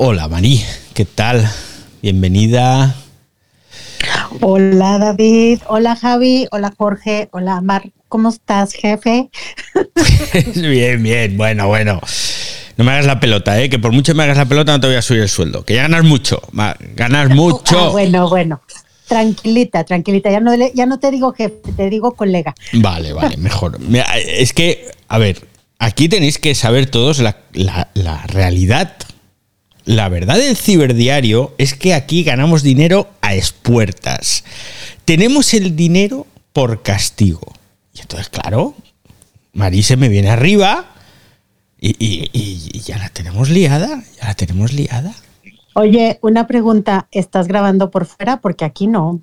Hola Marí, ¿qué tal? Bienvenida. Hola David, hola Javi, hola Jorge, hola Mar, ¿cómo estás jefe? bien, bien, bueno, bueno. No me hagas la pelota, ¿eh? que por mucho me hagas la pelota no te voy a subir el sueldo. Que ya ganas mucho, ganas mucho. Ah, bueno, bueno. Tranquilita, tranquilita. Ya no, ya no te digo jefe, te digo colega. Vale, vale, mejor. es que, a ver, aquí tenéis que saber todos la, la realidad la verdad del ciberdiario es que aquí ganamos dinero a espuertas. Tenemos el dinero por castigo. Y entonces, claro, Marí me viene arriba y, ya la tenemos liada, ya la tenemos liada. Oye, una pregunta, ¿estás grabando por fuera? Porque aquí no.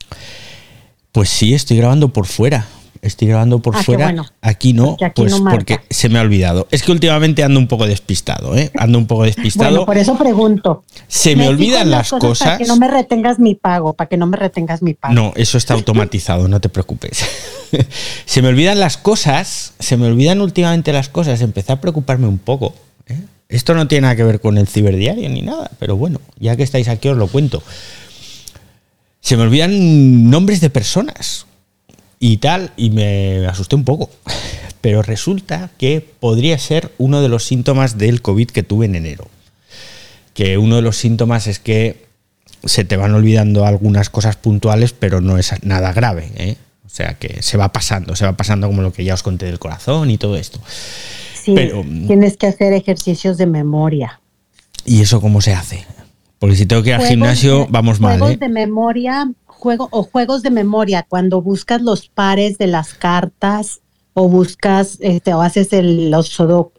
Pues sí, estoy grabando por fuera estoy grabando por ah, fuera. Aquí no, pues porque se me ha olvidado. Es que últimamente ando un poco despistado, ¿eh? Ando un poco despistado. Bueno, por eso pregunto. Se me, olvidan las cosas. Para que no me retengas mi pago, para que no me retengas mi pago. No, eso está automatizado, no te preocupes. se me olvidan las cosas, se me olvidan últimamente las cosas. Empecé a preocuparme un poco. ¿eh? Esto no tiene nada que ver con el ciberdiario ni nada, pero bueno, ya que estáis aquí os lo cuento. Se me olvidan nombres de personas y tal, y me asusté un poco. Pero resulta que podría ser uno de los síntomas del COVID que tuve en enero. Que uno de los síntomas es que se te van olvidando algunas cosas puntuales, pero no es nada grave. ¿eh? O sea que se va pasando, se va pasando como lo que ya os conté del corazón y todo esto. Sí, pero, tienes que hacer ejercicios de memoria. ¿Y eso cómo se hace? Porque si tengo que ir al gimnasio, vamos mal. Juegos ¿eh? de memoria juego o juegos de memoria, cuando buscas los pares de las cartas o buscas este, o haces el, los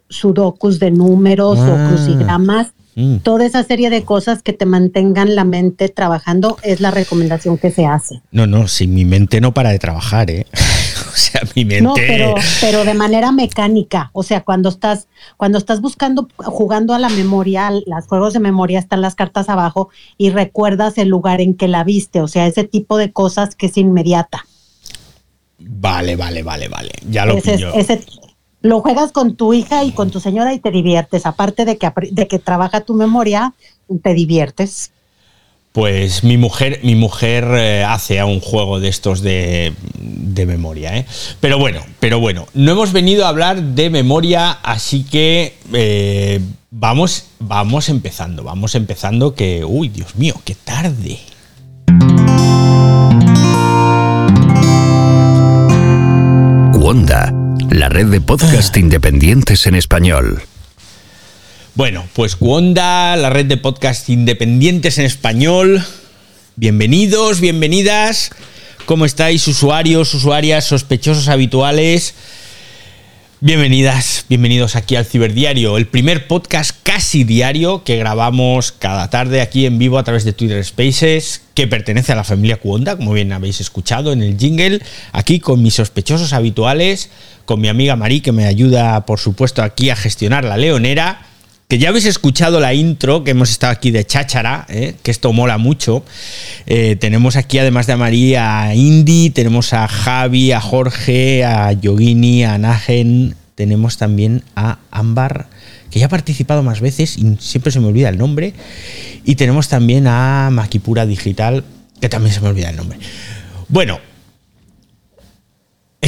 sudokus de números o ah. crucigramas, mm. toda esa serie de cosas que te mantengan la mente trabajando es la recomendación que se hace. No, no, si mi mente no para de trabajar, ¿eh? o sea, mi mente. No, pero, pero de manera mecánica. O sea, cuando estás, cuando estás buscando, jugando a la memoria, los juegos de memoria están las cartas abajo y recuerdas el lugar en que la viste. O sea, ese tipo de cosas que es inmediata. Vale, vale, vale, vale. Ya lo lo juegas con tu hija y con tu señora y te diviertes. Aparte de que, de que trabaja tu memoria, te diviertes. Pues mi mujer, mi mujer eh, hace a un juego de estos de, memoria, ¿eh? Pero bueno, pero bueno, no hemos venido a hablar de memoria, así que eh, vamos, vamos empezando, vamos empezando que, uy, Dios mío, qué tarde. Wanda, la red de podcast ah. independientes en español. Bueno, pues Wanda, la red de podcast independientes en español. Bienvenidos, bienvenidas. ¿Cómo estáis, usuarios, usuarias, sospechosos habituales? Bienvenidas, bienvenidos aquí al Ciberdiario, el primer podcast casi diario que grabamos cada tarde aquí en vivo a través de Twitter Spaces, que pertenece a la familia Cuonda, como bien habéis escuchado en el jingle, aquí con mis sospechosos habituales, con mi amiga Marí, que me ayuda, por supuesto, aquí a gestionar la leonera que ya habéis escuchado la intro, que hemos estado aquí de cháchara, ¿eh? que esto mola mucho. Eh, tenemos aquí, además de a María, a Indy, tenemos a Javi, a Jorge, a Yogini, a Nagen, tenemos también a Ámbar, que ya ha participado más veces y siempre se me olvida el nombre. Y tenemos también a Maquipura Digital, que también se me olvida el nombre. Bueno,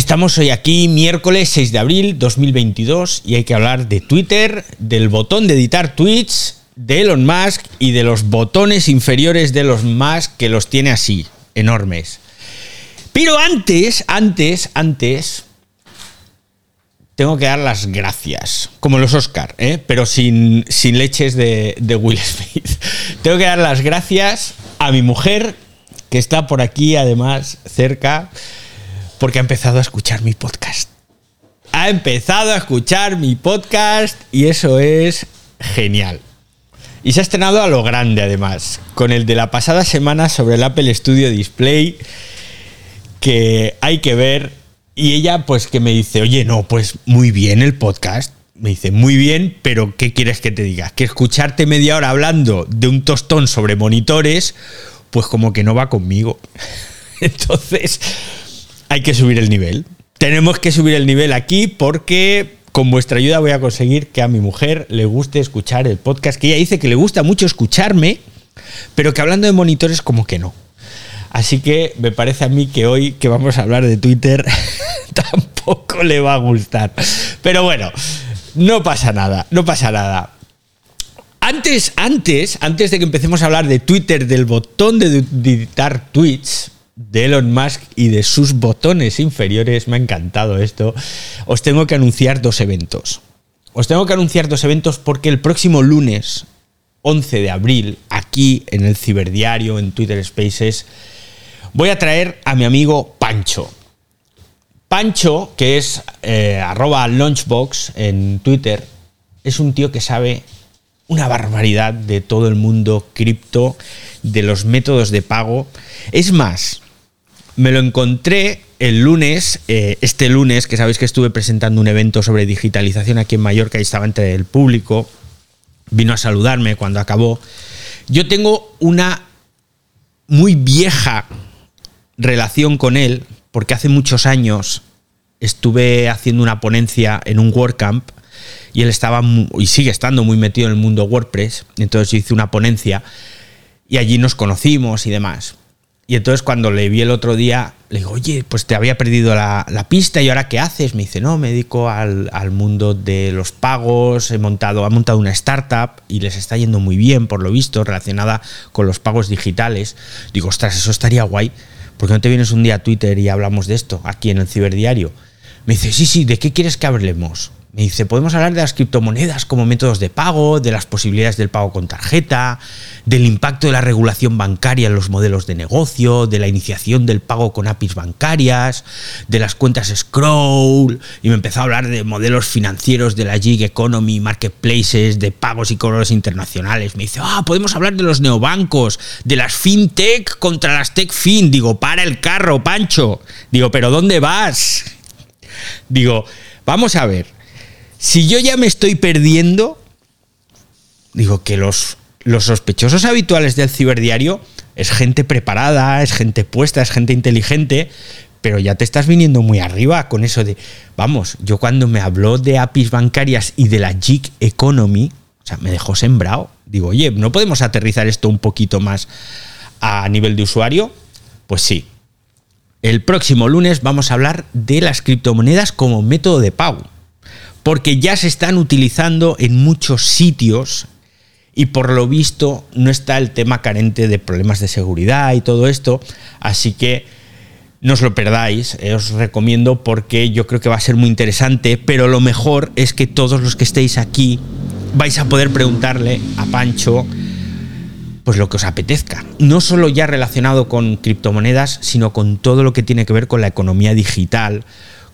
Estamos hoy aquí, miércoles 6 de abril 2022, y hay que hablar de Twitter, del botón de editar tweets, de Elon Musk y de los botones inferiores de Elon Musk que los tiene así, enormes. Pero antes, antes, antes, tengo que dar las gracias, como los Oscar, ¿eh? pero sin, sin leches de, de Will Smith. tengo que dar las gracias a mi mujer, que está por aquí además cerca porque ha empezado a escuchar mi podcast. Ha empezado a escuchar mi podcast y eso es genial. Y se ha estrenado a lo grande además, con el de la pasada semana sobre el Apple Studio Display, que hay que ver. Y ella pues que me dice, oye, no, pues muy bien el podcast. Me dice, muy bien, pero ¿qué quieres que te diga? Que escucharte media hora hablando de un tostón sobre monitores, pues como que no va conmigo. Entonces, hay que subir el nivel. Tenemos que subir el nivel aquí porque con vuestra ayuda voy a conseguir que a mi mujer le guste escuchar el podcast, que ella dice que le gusta mucho escucharme, pero que hablando de monitores como que no. Así que me parece a mí que hoy que vamos a hablar de Twitter tampoco le va a gustar. Pero bueno, no pasa nada, no pasa nada. Antes, antes, antes de que empecemos a hablar de Twitter, del botón de editar tweets de Elon Musk y de sus botones inferiores, me ha encantado esto, os tengo que anunciar dos eventos. Os tengo que anunciar dos eventos porque el próximo lunes, 11 de abril, aquí en el Ciberdiario, en Twitter Spaces, voy a traer a mi amigo Pancho. Pancho, que es eh, arroba launchbox en Twitter, es un tío que sabe una barbaridad de todo el mundo cripto, de los métodos de pago. Es más, me lo encontré el lunes, eh, este lunes, que sabéis que estuve presentando un evento sobre digitalización aquí en Mallorca y estaba entre el público. Vino a saludarme cuando acabó. Yo tengo una muy vieja relación con él, porque hace muchos años estuve haciendo una ponencia en un WordCamp y él estaba y sigue estando muy metido en el mundo WordPress. Entonces hice una ponencia y allí nos conocimos y demás. Y entonces cuando le vi el otro día, le digo, oye, pues te había perdido la, pista y ahora qué haces? Me dice, no, me dedico al, al, mundo de los pagos, he montado, ha montado una startup y les está yendo muy bien, por lo visto, relacionada con los pagos digitales. Digo, ostras, eso estaría guay. ¿Por qué no te vienes un día a Twitter y hablamos de esto aquí en el ciberdiario? Me dice, sí, sí, ¿de qué quieres que hablemos? Me dice, podemos hablar de las criptomonedas como métodos de pago, de las posibilidades del pago con tarjeta, del impacto de la regulación bancaria en los modelos de negocio, de la iniciación del pago con APIs bancarias, de las cuentas Scroll, y me empezó a hablar de modelos financieros de la gig economy, marketplaces, de pagos y cobros internacionales. Me dice, ah, podemos hablar de los neobancos, de las fintech contra las tech fin. Digo, para el carro, Pancho. Digo, pero ¿dónde vas? Digo, vamos a ver si yo ya me estoy perdiendo, digo que los, los sospechosos habituales del ciberdiario es gente preparada, es gente puesta, es gente inteligente, pero ya te estás viniendo muy arriba con eso de, vamos, yo cuando me habló de APIs bancarias y de la gig economy, o sea, me dejó sembrado. Digo, oye, ¿no podemos aterrizar esto un poquito más a nivel de usuario? Pues sí. El próximo lunes vamos a hablar de las criptomonedas como método de pago porque ya se están utilizando en muchos sitios y por lo visto no está el tema carente de problemas de seguridad y todo esto, así que no os lo perdáis, eh, os recomiendo porque yo creo que va a ser muy interesante, pero lo mejor es que todos los que estéis aquí vais a poder preguntarle a Pancho pues lo que os apetezca, no solo ya relacionado con criptomonedas, sino con todo lo que tiene que ver con la economía digital,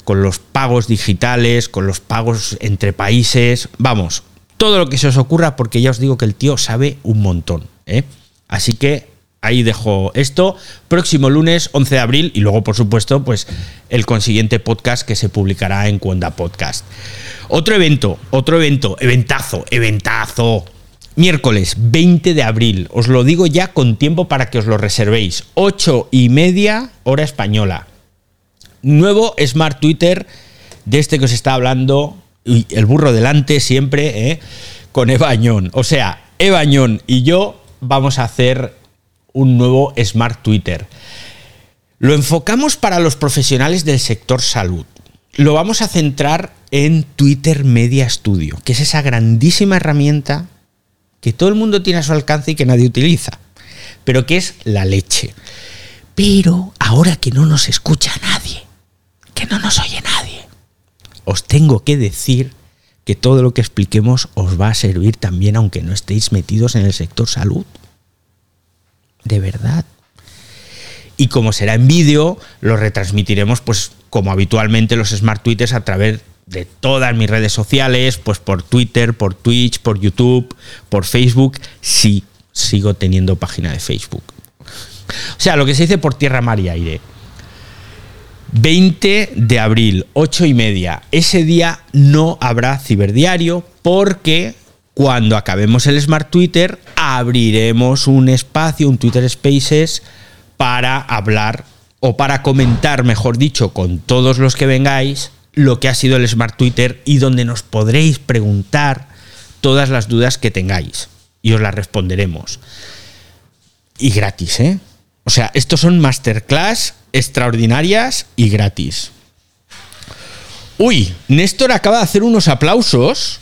con los pagos digitales, con los pagos entre países, vamos, todo lo que se os ocurra, porque ya os digo que el tío sabe un montón. ¿eh? Así que ahí dejo esto. Próximo lunes, 11 de abril, y luego, por supuesto, pues el consiguiente podcast que se publicará en Cuenda Podcast. Otro evento, otro evento, eventazo, eventazo. Miércoles 20 de abril, os lo digo ya con tiempo para que os lo reservéis. 8 y media hora española nuevo Smart Twitter de este que os está hablando, el burro delante siempre, ¿eh? con Eva Añón. O sea, Eva Añón y yo vamos a hacer un nuevo Smart Twitter. Lo enfocamos para los profesionales del sector salud. Lo vamos a centrar en Twitter Media Studio, que es esa grandísima herramienta que todo el mundo tiene a su alcance y que nadie utiliza, pero que es la leche. Pero ahora que no nos escucha nadie, no nos oye nadie. Os tengo que decir que todo lo que expliquemos os va a servir también aunque no estéis metidos en el sector salud. De verdad. Y como será en vídeo, lo retransmitiremos pues como habitualmente los smart tweets a través de todas mis redes sociales, pues por Twitter, por Twitch, por YouTube, por Facebook. Sí, sigo teniendo página de Facebook. O sea, lo que se dice por tierra, mar y aire. 20 de abril, 8 y media. Ese día no habrá ciberdiario porque cuando acabemos el Smart Twitter abriremos un espacio, un Twitter Spaces, para hablar o para comentar, mejor dicho, con todos los que vengáis lo que ha sido el Smart Twitter y donde nos podréis preguntar todas las dudas que tengáis y os las responderemos. Y gratis, ¿eh? O sea, estos son masterclass extraordinarias y gratis. Uy, Néstor acaba de hacer unos aplausos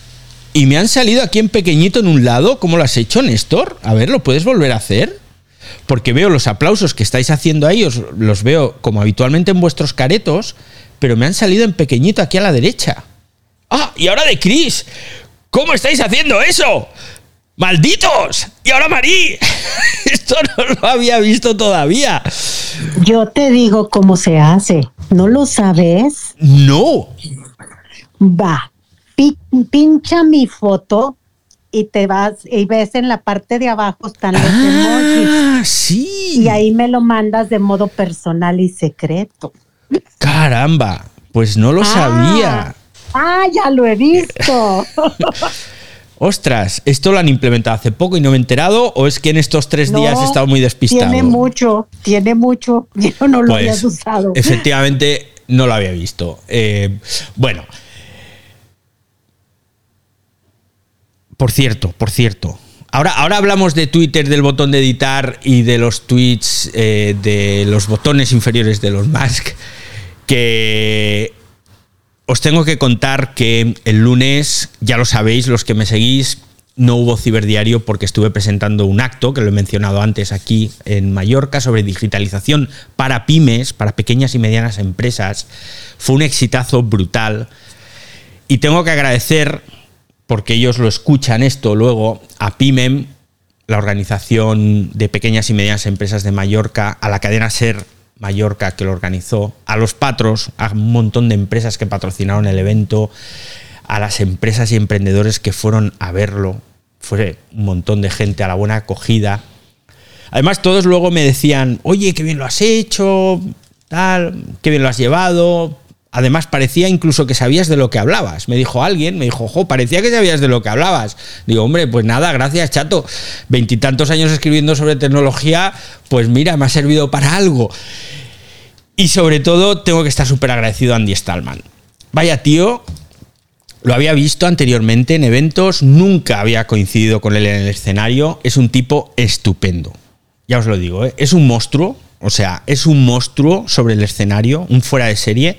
y me han salido aquí en pequeñito en un lado. ¿Cómo lo has hecho, Néstor? A ver, ¿lo puedes volver a hacer? Porque veo los aplausos que estáis haciendo ahí, os los veo como habitualmente en vuestros caretos, pero me han salido en pequeñito aquí a la derecha. ¡Ah! Y ahora de Chris. ¿Cómo estáis haciendo eso? ¡Malditos! Y ahora Marí. Esto no lo había visto todavía. Yo te digo cómo se hace. ¿No lo sabes? No. Va. pincha mi foto y te vas y ves en la parte de abajo están los ah, Sí. Y ahí me lo mandas de modo personal y secreto. Caramba, pues no lo ah. sabía. Ah, ya lo he visto. Ostras, ¿esto lo han implementado hace poco y no me he enterado? ¿O es que en estos tres días he estado muy despistado? Tiene mucho, tiene mucho. Yo no lo había pues, usado. Efectivamente, no lo había visto. Eh, bueno. Por cierto, por cierto. Ahora, ahora hablamos de Twitter, del botón de editar y de los tweets, eh, de los botones inferiores de los Musk. Que os tengo que contar que el lunes, ya lo sabéis, los que me seguís, no hubo ciberdiario porque estuve presentando un acto, que lo he mencionado antes aquí en Mallorca, sobre digitalización para pymes, para pequeñas y medianas empresas. Fue un exitazo brutal. Y tengo que agradecer, porque ellos lo escuchan esto luego, a PYMEM, la organización de pequeñas y medianas empresas de Mallorca, a la cadena SER Mallorca que lo organizó, a los patros, a un montón de empresas que patrocinaron el evento, a las empresas y emprendedores que fueron a verlo. Fue un montón de gente a la buena acogida. Además, todos luego me decían, oye, qué bien lo has hecho, tal, qué bien lo has llevado. Además, parecía incluso que sabías de lo que hablabas. Me dijo alguien, me dijo, jo, parecía que sabías de lo que hablabas. Digo, hombre, pues nada, gracias, chato. Veintitantos años escribiendo sobre tecnología, pues mira, me ha servido para algo. Y sobre todo tengo que estar súper agradecido a Andy Stallman. Vaya tío, lo había visto anteriormente en eventos, nunca había coincidido con él en el escenario. Es un tipo estupendo. Ya os lo digo, ¿eh? es un monstruo, o sea, es un monstruo sobre el escenario, un fuera de serie.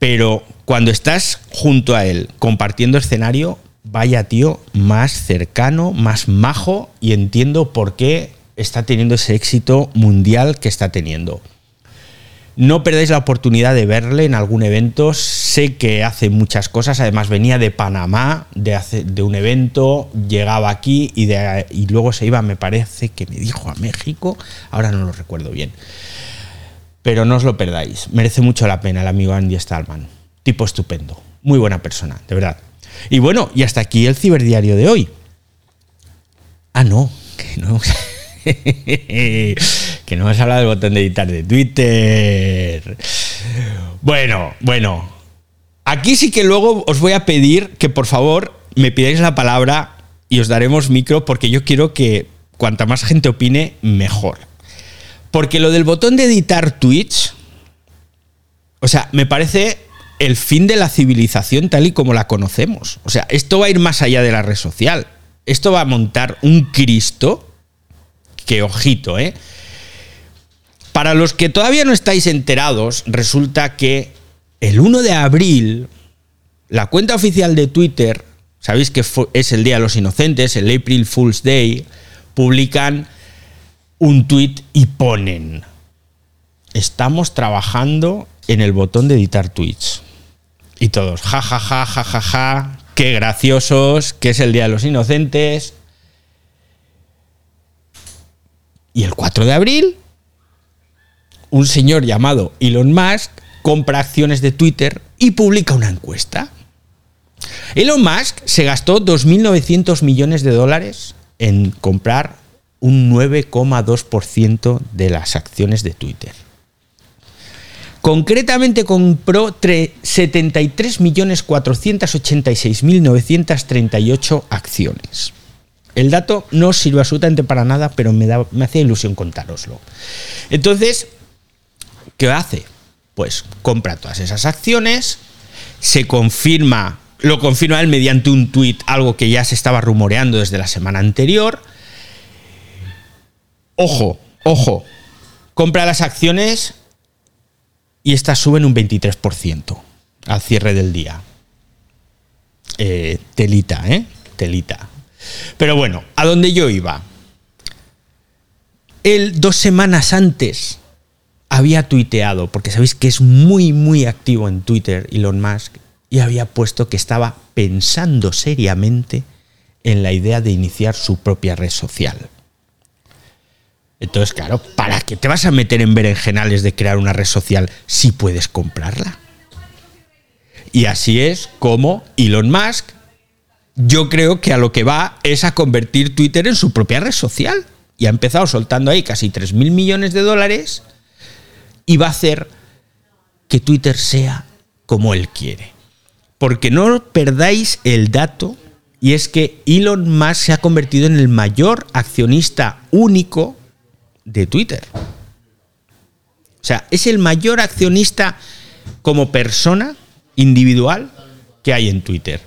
Pero cuando estás junto a él compartiendo escenario, vaya tío más cercano, más majo y entiendo por qué está teniendo ese éxito mundial que está teniendo. No perdáis la oportunidad de verle en algún evento. Sé que hace muchas cosas. Además, venía de Panamá, de, un evento, llegaba aquí y, y luego se iba, me parece que me dijo a México. Ahora no lo recuerdo bien. Pero no os lo perdáis. Merece mucho la pena el amigo Andy Stallman. Tipo estupendo. Muy buena persona, de verdad. Y bueno, y hasta aquí el ciberdiario de hoy. Ah, no, que no. que no hemos hablado del botón de editar de Twitter. Bueno, bueno. Aquí sí que luego os voy a pedir que por favor me pidáis la palabra y os daremos micro porque yo quiero que cuanta más gente opine, mejor. Porque lo del botón de editar tweets, o sea, me parece el fin de la civilización tal y como la conocemos. O sea, esto va a ir más allá de la red social. Esto va a montar un Cristo que ojito, ¿eh? Para los que todavía no estáis enterados, resulta que el 1 de abril, la cuenta oficial de Twitter, sabéis que es el Día de los Inocentes, el April Fool's Day, publican un tweet y ponen, estamos trabajando en el botón de editar tweets. Y todos, ja, ja, ja, ja, ja, ja, qué graciosos, que es el Día de los Inocentes, Y el 4 de abril, un señor llamado Elon Musk compra acciones de Twitter y publica una encuesta. Elon Musk se gastó 2.900 millones de dólares en comprar un 9,2% de las acciones de Twitter. Concretamente compró 73.486.938 acciones. El dato no sirve absolutamente para nada, pero me, da, me hacía ilusión contároslo. Entonces, ¿qué hace? Pues compra todas esas acciones se confirma, lo confirma él mediante un tuit, algo que ya se estaba rumoreando desde la semana anterior. Ojo, ojo, compra las acciones y estas suben un 23% al cierre del día. Eh, telita, ¿eh? Telita. Pero bueno, a donde yo iba. Él dos semanas antes había tuiteado, porque sabéis que es muy, muy activo en Twitter Elon Musk, y había puesto que estaba pensando seriamente en la idea de iniciar su propia red social. Entonces, claro, ¿para qué te vas a meter en berenjenales de crear una red social si puedes comprarla? Y así es como Elon Musk, yo creo que a lo que va es a convertir Twitter en su propia red social. Y ha empezado soltando ahí casi 3 mil millones de dólares y va a hacer que Twitter sea como él quiere. Porque no perdáis el dato y es que Elon Musk se ha convertido en el mayor accionista único de Twitter. O sea, es el mayor accionista como persona individual que hay en Twitter.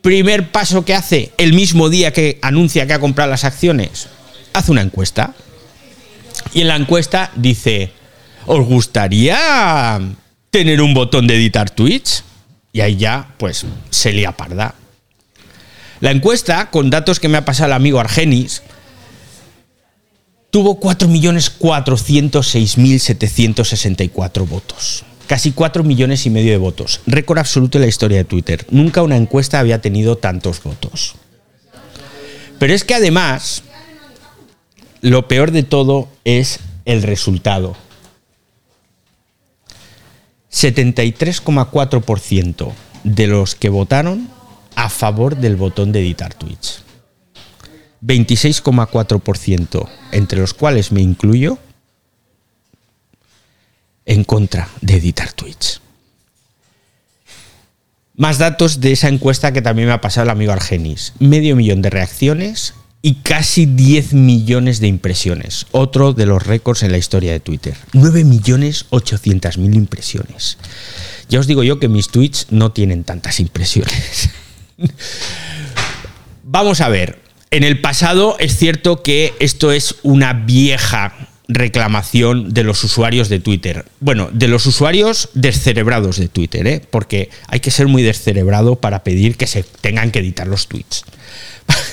Primer paso que hace el mismo día que anuncia que ha comprado las acciones, hace una encuesta. Y en la encuesta dice, ¿os gustaría tener un botón de editar tweets? Y ahí ya, pues, se lía parda. La encuesta, con datos que me ha pasado el amigo Argenis, tuvo 4.406.764 votos. Casi 4 millones y medio de votos. Récord absoluto en la historia de Twitter. Nunca una encuesta había tenido tantos votos. Pero es que además, lo peor de todo es el resultado. 73,4% de los que votaron a favor del botón de editar tweets. 26,4%, entre los cuales me incluyo, en contra de editar tweets. Más datos de esa encuesta que también me ha pasado el amigo Argenis. Medio millón de reacciones y casi 10 millones de impresiones. Otro de los récords en la historia de Twitter. 9 millones 800 mil impresiones. Ya os digo yo que mis tweets no tienen tantas impresiones. Vamos a ver. En el pasado es cierto que esto es una vieja reclamación de los usuarios de Twitter. Bueno, de los usuarios descerebrados de Twitter, ¿eh? porque hay que ser muy descerebrado para pedir que se tengan que editar los tweets.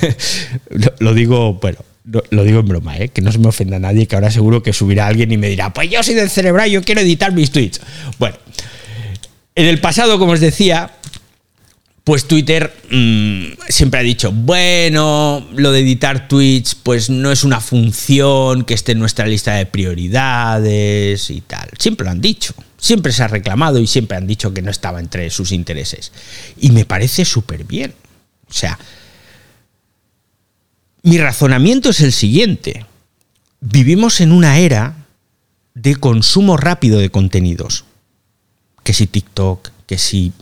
lo, digo, bueno, lo, digo en broma, ¿eh? que no se me ofenda nadie, que ahora seguro que subirá alguien y me dirá, pues yo soy descerebrado, yo quiero editar mis tweets. Bueno, en el pasado, como os decía, pues Twitter mm, siempre ha dicho, bueno, lo de editar tweets pues no es una función que esté en nuestra lista de prioridades y tal. Siempre lo han dicho, siempre se ha reclamado y siempre han dicho que no estaba entre sus intereses. Y me parece súper bien. O sea, mi razonamiento es el siguiente. Vivimos en una era de consumo rápido de contenidos. Que si TikTok, que si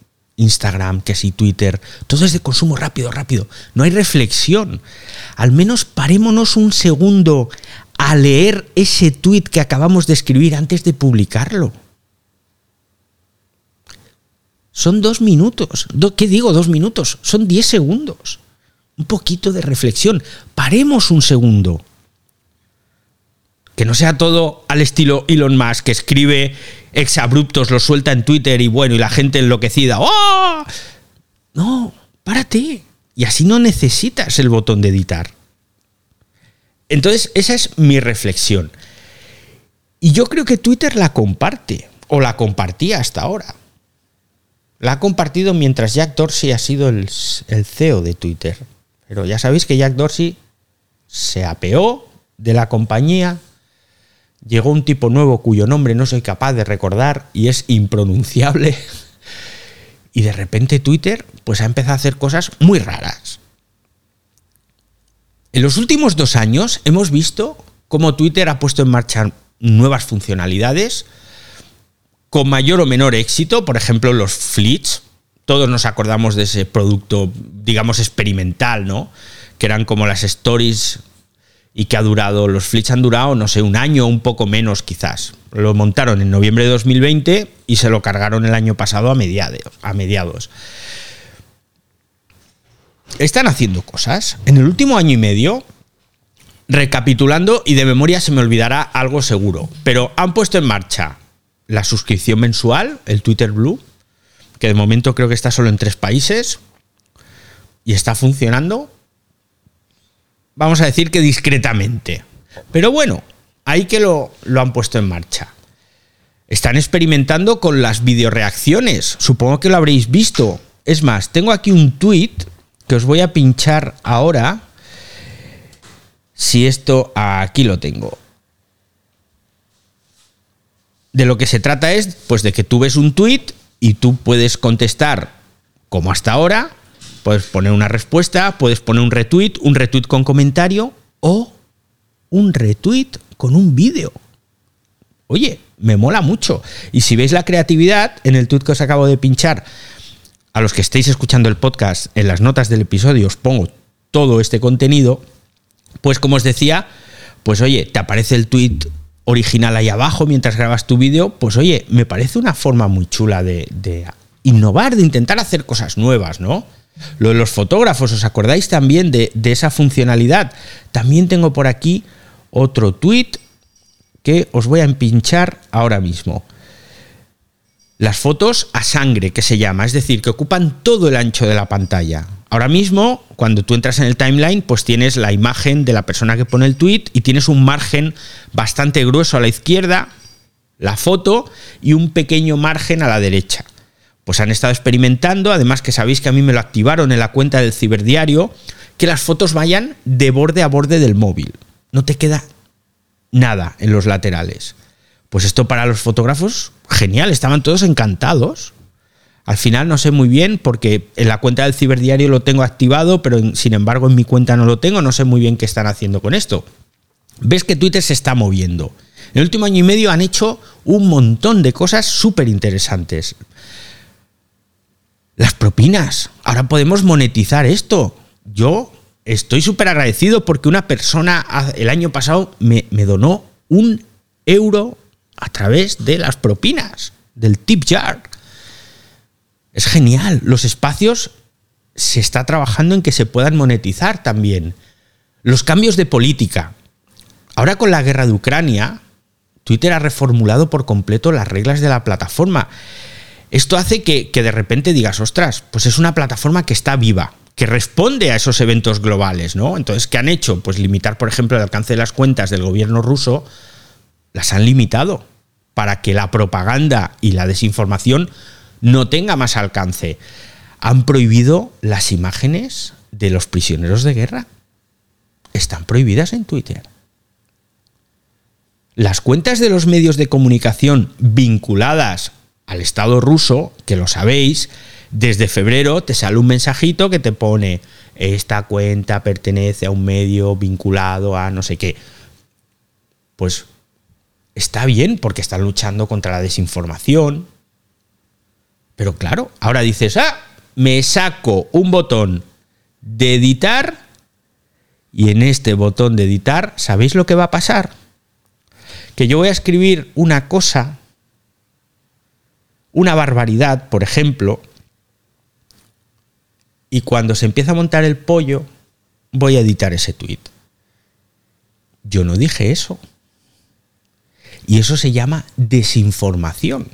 Instagram, que si Twitter, todo es de consumo rápido, rápido. No hay reflexión. Al menos parémonos un segundo a leer ese tweet que acabamos de escribir antes de publicarlo. Son dos minutos. ¿Qué digo dos minutos? Son diez segundos. Un poquito de reflexión. Paremos un segundo. Que no sea todo al estilo Elon Musk, que escribe exabruptos, lo suelta en Twitter y bueno, y la gente enloquecida. ¡Oh! No, párate. Y así no necesitas el botón de editar. Entonces, esa es mi reflexión. Y yo creo que Twitter la comparte, o la compartía hasta ahora. La ha compartido mientras Jack Dorsey ha sido el CEO de Twitter. Pero ya sabéis que Jack Dorsey se apeó de la compañía, llegó un tipo nuevo cuyo nombre no soy capaz de recordar y es impronunciable. Y de repente Twitter pues ha empezado a hacer cosas muy raras. En los últimos dos años hemos visto cómo Twitter ha puesto en marcha nuevas funcionalidades con mayor o menor éxito, por ejemplo los flits. Todos nos acordamos de ese producto, digamos, experimental, ¿no? Que eran como las stories y que ha durado, los flits han durado, no sé, un año o un poco menos quizás, Lo montaron en noviembre de 2020 y se lo cargaron el año pasado. A mediados. Están haciendo cosas. En el último año y medio, recapitulando, y de memoria se me olvidará algo seguro, pero han puesto en marcha la suscripción mensual, el Twitter Blue, que de momento creo que está solo en tres países y está funcionando, vamos a decir que discretamente. Pero bueno, ahí que lo, lo han puesto en marcha. Están experimentando con las videoreacciones. Supongo que lo habréis visto. Es más, tengo aquí un tweet que os voy a pinchar ahora. Si esto aquí lo tengo. De lo que se trata es pues de que tú ves un tweet y tú puedes contestar como hasta ahora, puedes poner una respuesta, puedes poner un retweet, un retweet con comentario o un retweet con un vídeo. Oye, me mola mucho. Y si veis la creatividad en el tweet que os acabo de pinchar, a los que estéis escuchando el podcast, en las notas del episodio os pongo todo este contenido, pues como os decía, pues oye, te aparece el tweet original ahí abajo mientras grabas tu vídeo, pues oye, me parece una forma muy chula de, de innovar, de intentar hacer cosas nuevas, ¿no? Lo de los fotógrafos, ¿os acordáis también de, de esa funcionalidad? También tengo por aquí otro tweet que os voy a empinchar ahora mismo. Las fotos a sangre, que se llama, es decir, que ocupan todo el ancho de la pantalla. Ahora mismo, cuando tú entras en el timeline, pues tienes la imagen de la persona que pone el tweet y tienes un margen bastante grueso a la izquierda, la foto y un pequeño margen a la derecha. Pues han estado experimentando, además que sabéis que a mí me lo activaron en la cuenta del ciberdiario, que las fotos vayan de borde a borde del móvil. No te queda nada en los laterales. Pues esto para los fotógrafos, genial, estaban todos encantados. Al final no sé muy bien porque en la cuenta del ciberdiario lo tengo activado, pero sin embargo en mi cuenta no lo tengo, no sé muy bien qué están haciendo con esto. Ves que Twitter se está moviendo. En el último año y medio han hecho un montón de cosas súper interesantes. Las propinas. Ahora podemos monetizar esto. Yo estoy súper agradecido porque una persona el año pasado me, me, donó un euro a través de las propinas, del tip jar. Es genial. Los espacios se está trabajando en que se puedan monetizar también. Los cambios de política. Ahora con la guerra de Ucrania, Twitter ha reformulado por completo las reglas de la plataforma. Esto hace que, que de repente digas, ostras, pues es una plataforma que está viva, que responde a esos eventos globales, ¿no? Entonces, ¿qué han hecho? Pues limitar, por ejemplo, el alcance de las cuentas del gobierno ruso, las han limitado para que la propaganda y la desinformación no tenga más alcance. Han prohibido las imágenes de los prisioneros de guerra. Están prohibidas en Twitter. Las cuentas de los medios de comunicación vinculadas al Estado ruso, que lo sabéis, desde febrero te sale un mensajito que te pone esta cuenta pertenece a un medio vinculado a no sé qué. Pues está bien porque están luchando contra la desinformación. Pero claro, ahora dices, ah, me saco un botón de editar y en este botón de editar, ¿sabéis lo que va a pasar? Que yo voy a escribir una cosa, una barbaridad, por ejemplo, y cuando se empieza a montar el pollo, voy a editar ese tweet. Yo no dije eso. Y eso se llama desinformación.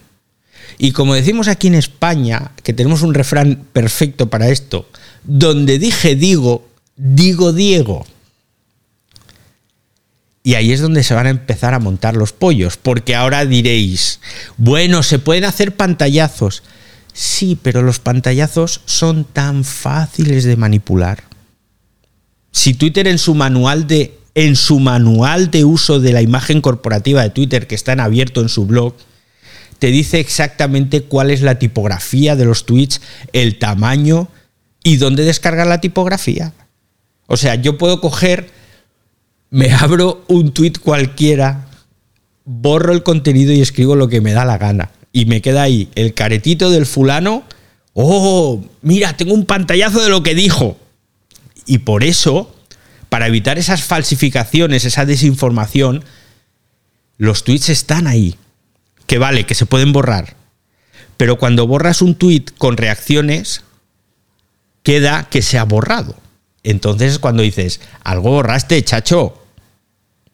Y como decimos aquí en España, que tenemos un refrán perfecto para esto, donde dije digo, digo Diego. Y ahí es donde se van a empezar a montar los pollos, porque ahora diréis, bueno, se pueden hacer pantallazos. Sí, pero los pantallazos son tan fáciles de manipular. Si Twitter en su manual de en su manual de uso de la imagen corporativa de Twitter que está en abierto en su blog, te dice exactamente cuál es la tipografía de los tweets, el tamaño y dónde descargar la tipografía. O sea, yo puedo coger, me abro un tweet cualquiera, borro el contenido y escribo lo que me da la gana y me queda ahí el caretito del fulano. Oh, mira, tengo un pantallazo de lo que dijo. Y por eso, para evitar esas falsificaciones, esa desinformación, los tweets están ahí. que vale, que se pueden borrar. Pero cuando borras un tweet con reacciones, queda que se ha borrado. Entonces cuando dices, algo borraste, chacho.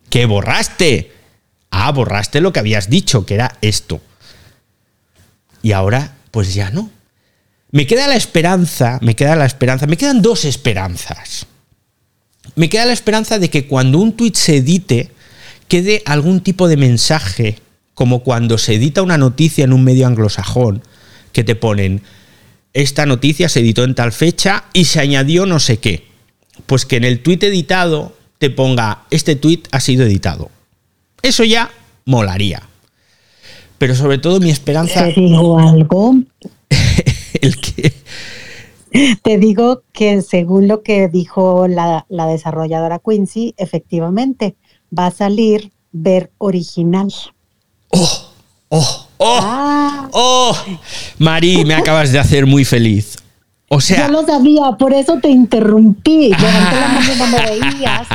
¿Qué borraste? Ah, borraste lo que habías dicho, que era esto. Y ahora, pues ya no. Me queda la esperanza, me queda la esperanza, me quedan dos esperanzas. Me queda la esperanza de que cuando un tweet se edite, quede algún tipo de mensaje, como cuando se edita una noticia en un medio anglosajón, que te ponen, esta noticia se editó en tal fecha y se añadió no sé qué. Pues que en el tweet editado te ponga, este tweet ha sido editado. Eso ya molaría. Pero sobre todo mi esperanza... Te digo algo. el que... Te digo que según lo que dijo la, la desarrolladora Quincy, efectivamente va a salir ver original. ¡Oh! ¡Oh! ¡Oh! Ah. ¡Oh! Mari, me acabas de hacer muy feliz. O sea, Yo lo sabía, por eso te interrumpí. Levanté la mano y no me veías,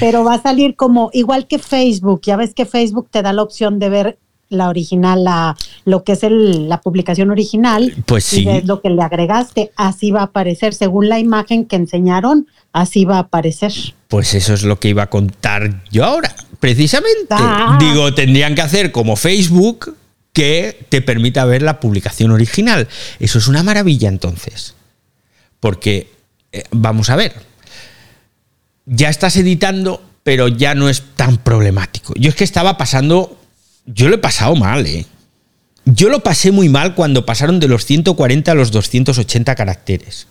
pero va a salir como igual que Facebook. Ya ves que Facebook te da la opción de ver la original, la, lo que es el- la publicación original. Pues sí. Y ves lo que le agregaste. Así va a aparecer. Según la imagen que enseñaron, así va a aparecer. Pues eso es lo que iba a contar yo ahora, precisamente. Ah. Digo, tendrían que hacer como Facebook que te permita ver la publicación original. Eso es una maravilla entonces. Porque, eh, vamos a ver, ya estás editando, pero ya no es tan problemático. Yo es que estaba pasando, yo lo he pasado mal, ¿eh? Yo lo pasé muy mal cuando pasaron de los 140 a los 280 caracteres.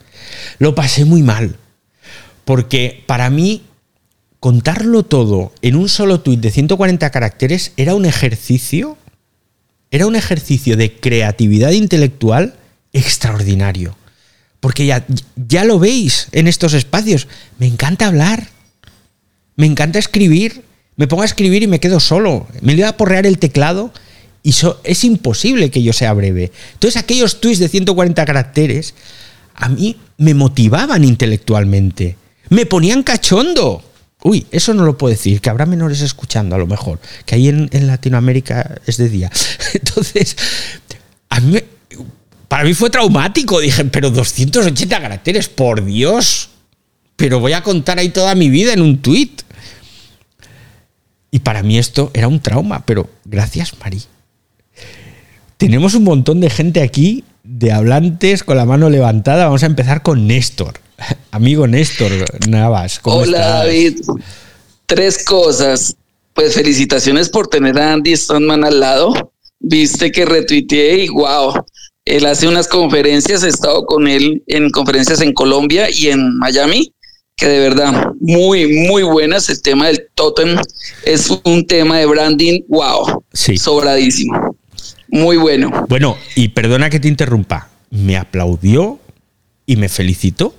Lo pasé muy mal. Porque para mí, contarlo todo en un solo tuit de 140 caracteres era un ejercicio, era un ejercicio de creatividad intelectual extraordinario. Porque ya, ya lo veis en estos espacios. Me encanta hablar. Me encanta escribir. Me pongo a escribir y me quedo solo. Me voy a porrear el teclado y es imposible que yo sea breve. Entonces aquellos tweets de 140 caracteres a mí me motivaban intelectualmente. Me ponían cachondo. Uy, eso no lo puedo decir, que habrá menores escuchando a lo mejor, que ahí en, en Latinoamérica es de día. Entonces, a mí, para mí fue traumático. Dije, pero 280 caracteres, por Dios. Pero voy a contar ahí toda mi vida en un tuit. Y para mí esto era un trauma, pero gracias, Mari. Tenemos un montón de gente aquí, de hablantes con la mano levantada. Vamos a empezar con Néstor. Amigo Néstor Navas, ¿cómo Hola estás? David. Tres cosas. Pues felicitaciones por tener a Andy Stoneman al lado. Viste que retuiteé y wow. Él hace unas conferencias, he estado con él en conferencias en Colombia y en Miami, que de verdad muy, muy buenas. El tema del totem es un tema de branding, wow, Sí. sobradísimo. Muy bueno. Bueno, y perdona que te interrumpa. Me aplaudió y me felicitó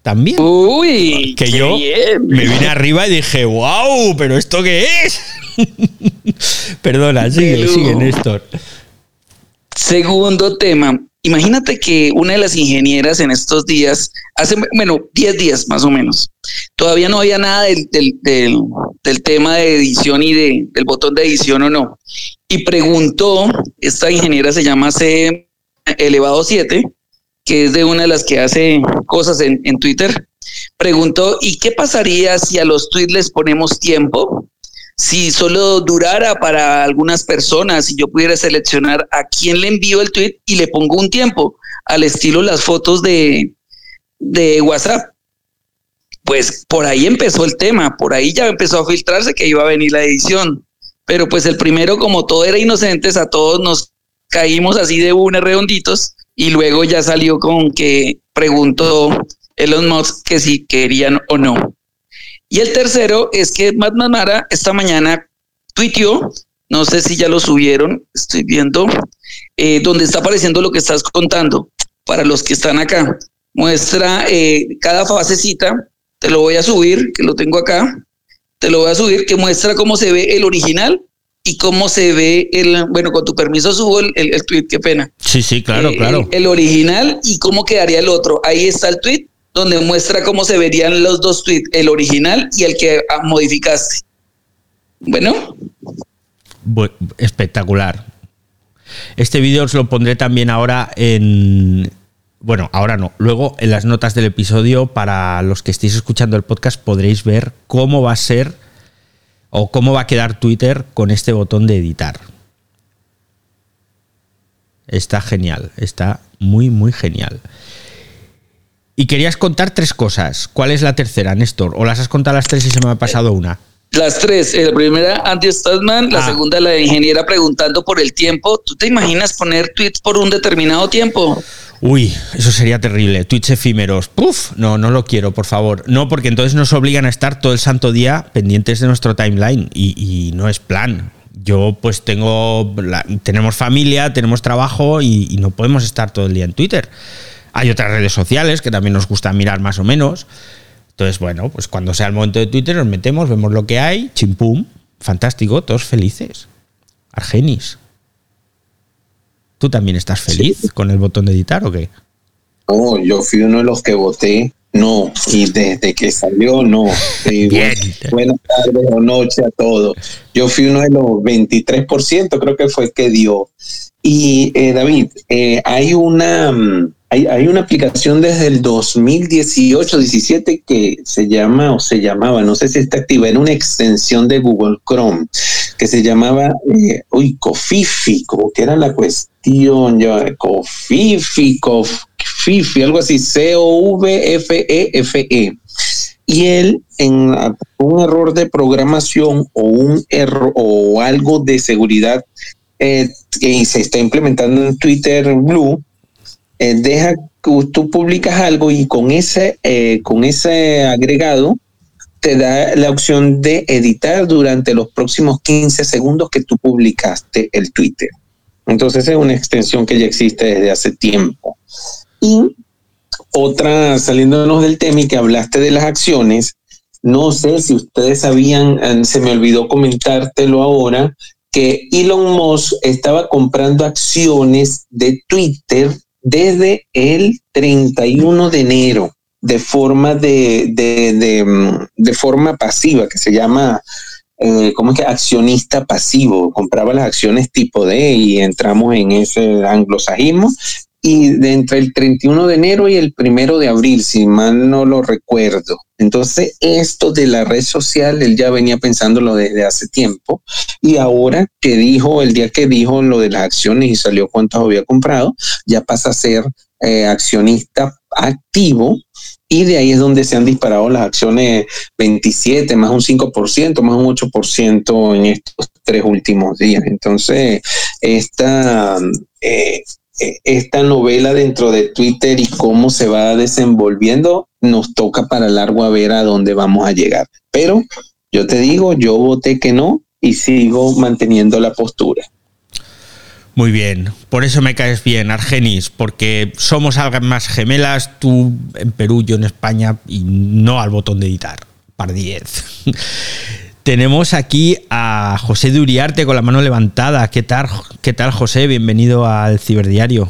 también. Uy, que yo bien. me vine arriba y dije, wow, pero ¿esto qué es? Perdona, sigue, sigue, Néstor. Segundo tema. Imagínate que una de las ingenieras en estos días, hace, bueno, 10 días más o menos, todavía no había nada del, tema de edición y de, del botón de edición o no. Y preguntó, esta ingeniera se llama C Elevado 7, que es de una de las que hace cosas en, en Twitter, preguntó, ¿y qué pasaría si a los tweets les ponemos tiempo? Si solo durara para algunas personas, si yo pudiera seleccionar a quién le envío el tweet y le pongo un tiempo, al estilo las fotos de, de WhatsApp. Pues por ahí empezó el tema, por ahí ya empezó a filtrarse que iba a venir la edición. Pero pues el primero, como todo era inocentes, a todos nos caímos así de una redonditos y luego ya salió con que preguntó Elon Musk que si querían o no. Y el tercero es que Matt Mara esta mañana tuiteó, no sé si ya lo subieron, estoy viendo, eh, donde está apareciendo lo que estás contando. Para los que están acá, muestra eh, cada fasecita, te lo voy a subir, que lo tengo acá, te lo voy a subir, que muestra cómo se ve el original y cómo se ve el, bueno, con tu permiso subo el, el, el tweet, qué pena. Sí, sí, claro, Eh, claro. El, el original y cómo quedaría el otro. Ahí está el tweet donde muestra cómo se verían los dos tweets, el original y el que ah, modificaste. Bueno, Bu- espectacular. Este vídeo os lo pondré también ahora en... Bueno, ahora no. Luego en las notas del episodio, para los que estéis escuchando el podcast, podréis ver cómo va a ser o cómo va a quedar Twitter con este botón de editar. Está genial, está muy, muy genial. Y querías contar tres cosas. ¿Cuál es la tercera, Néstor? ¿O las has contado las tres y se me ha pasado una? Las tres. La primera, Andy Stadman. La Ah. segunda, la ingeniera preguntando por el tiempo. ¿Tú te imaginas poner tweets por un determinado tiempo? Uy, eso sería terrible. Tweets efímeros. Puf, no, no lo quiero, por favor. No, porque entonces nos obligan a estar todo el santo día pendientes de nuestro timeline y, y no es plan. Yo pues tengo, la- tenemos familia, tenemos trabajo y, y no podemos estar todo el día en Twitter. Hay otras redes sociales que también nos gusta mirar más o menos. Entonces, bueno, pues cuando sea el momento de Twitter nos metemos, vemos lo que hay, chimpum, fantástico, todos felices. Argenis. ¿Tú también estás feliz con el botón de editar o qué? No, yo fui uno de los que voté no, y desde que salió no. Bu- buenas tardes o noche a todos. Yo fui uno de los 23%, creo que fue el que dio. Y eh, David, eh, hay una mm, hay, hay una aplicación desde el 2018-17 que se llama o se llamaba, no sé si está activa, era una extensión de Google Chrome que se llamaba, eh, uy, como que era la cuestión, ya, Cofifi, Cofifi, algo así, C-O-V-F-E-F-E. E. Y él, en un error de programación o un error o algo de seguridad eh, se está implementando en Twitter Blue, eh, deja que tú publicas algo y con ese, eh, con ese agregado te da la opción de editar durante los próximos 15 segundos que tú publicaste el Twitter. Entonces es una extensión que ya existe desde hace tiempo. Y otra, saliéndonos del tema y que hablaste de las acciones, no sé si ustedes sabían, eh, se me olvidó comentártelo ahora, que Elon Musk estaba comprando acciones de Twitter desde el 31 de enero de forma de, de, de, mm, de forma pasiva, que se llama, eh, ¿cómo es que? Accionista pasivo. Compraba las acciones tipo D y entramos en ese anglosajismo. Y de entre el 31 de enero y el primero de abril, si mal no lo recuerdo. Entonces, esto de la red social, él ya venía pensándolo desde hace tiempo. Y ahora que dijo, el día que dijo lo de las acciones y salió cuántas había comprado, ya pasa a ser eh, accionista activo y de ahí es donde se han disparado las acciones 27, más un 5%, más un 8% en estos tres últimos días. Entonces, esta, eh, esta novela dentro de Twitter y cómo se va desenvolviendo, nos toca para largo a ver a dónde vamos a llegar. Pero yo te digo, yo voté que no y sigo manteniendo la postura. Muy bien, por eso me caes bien, Argenis, porque somos almas gemelas, tú en Perú, yo en España, y no al botón de editar. Par 10. Tenemos aquí a José de Uriarte con la mano levantada. ¿Qué tal, ¿Qué tal José? Bienvenido al Ciberdiario.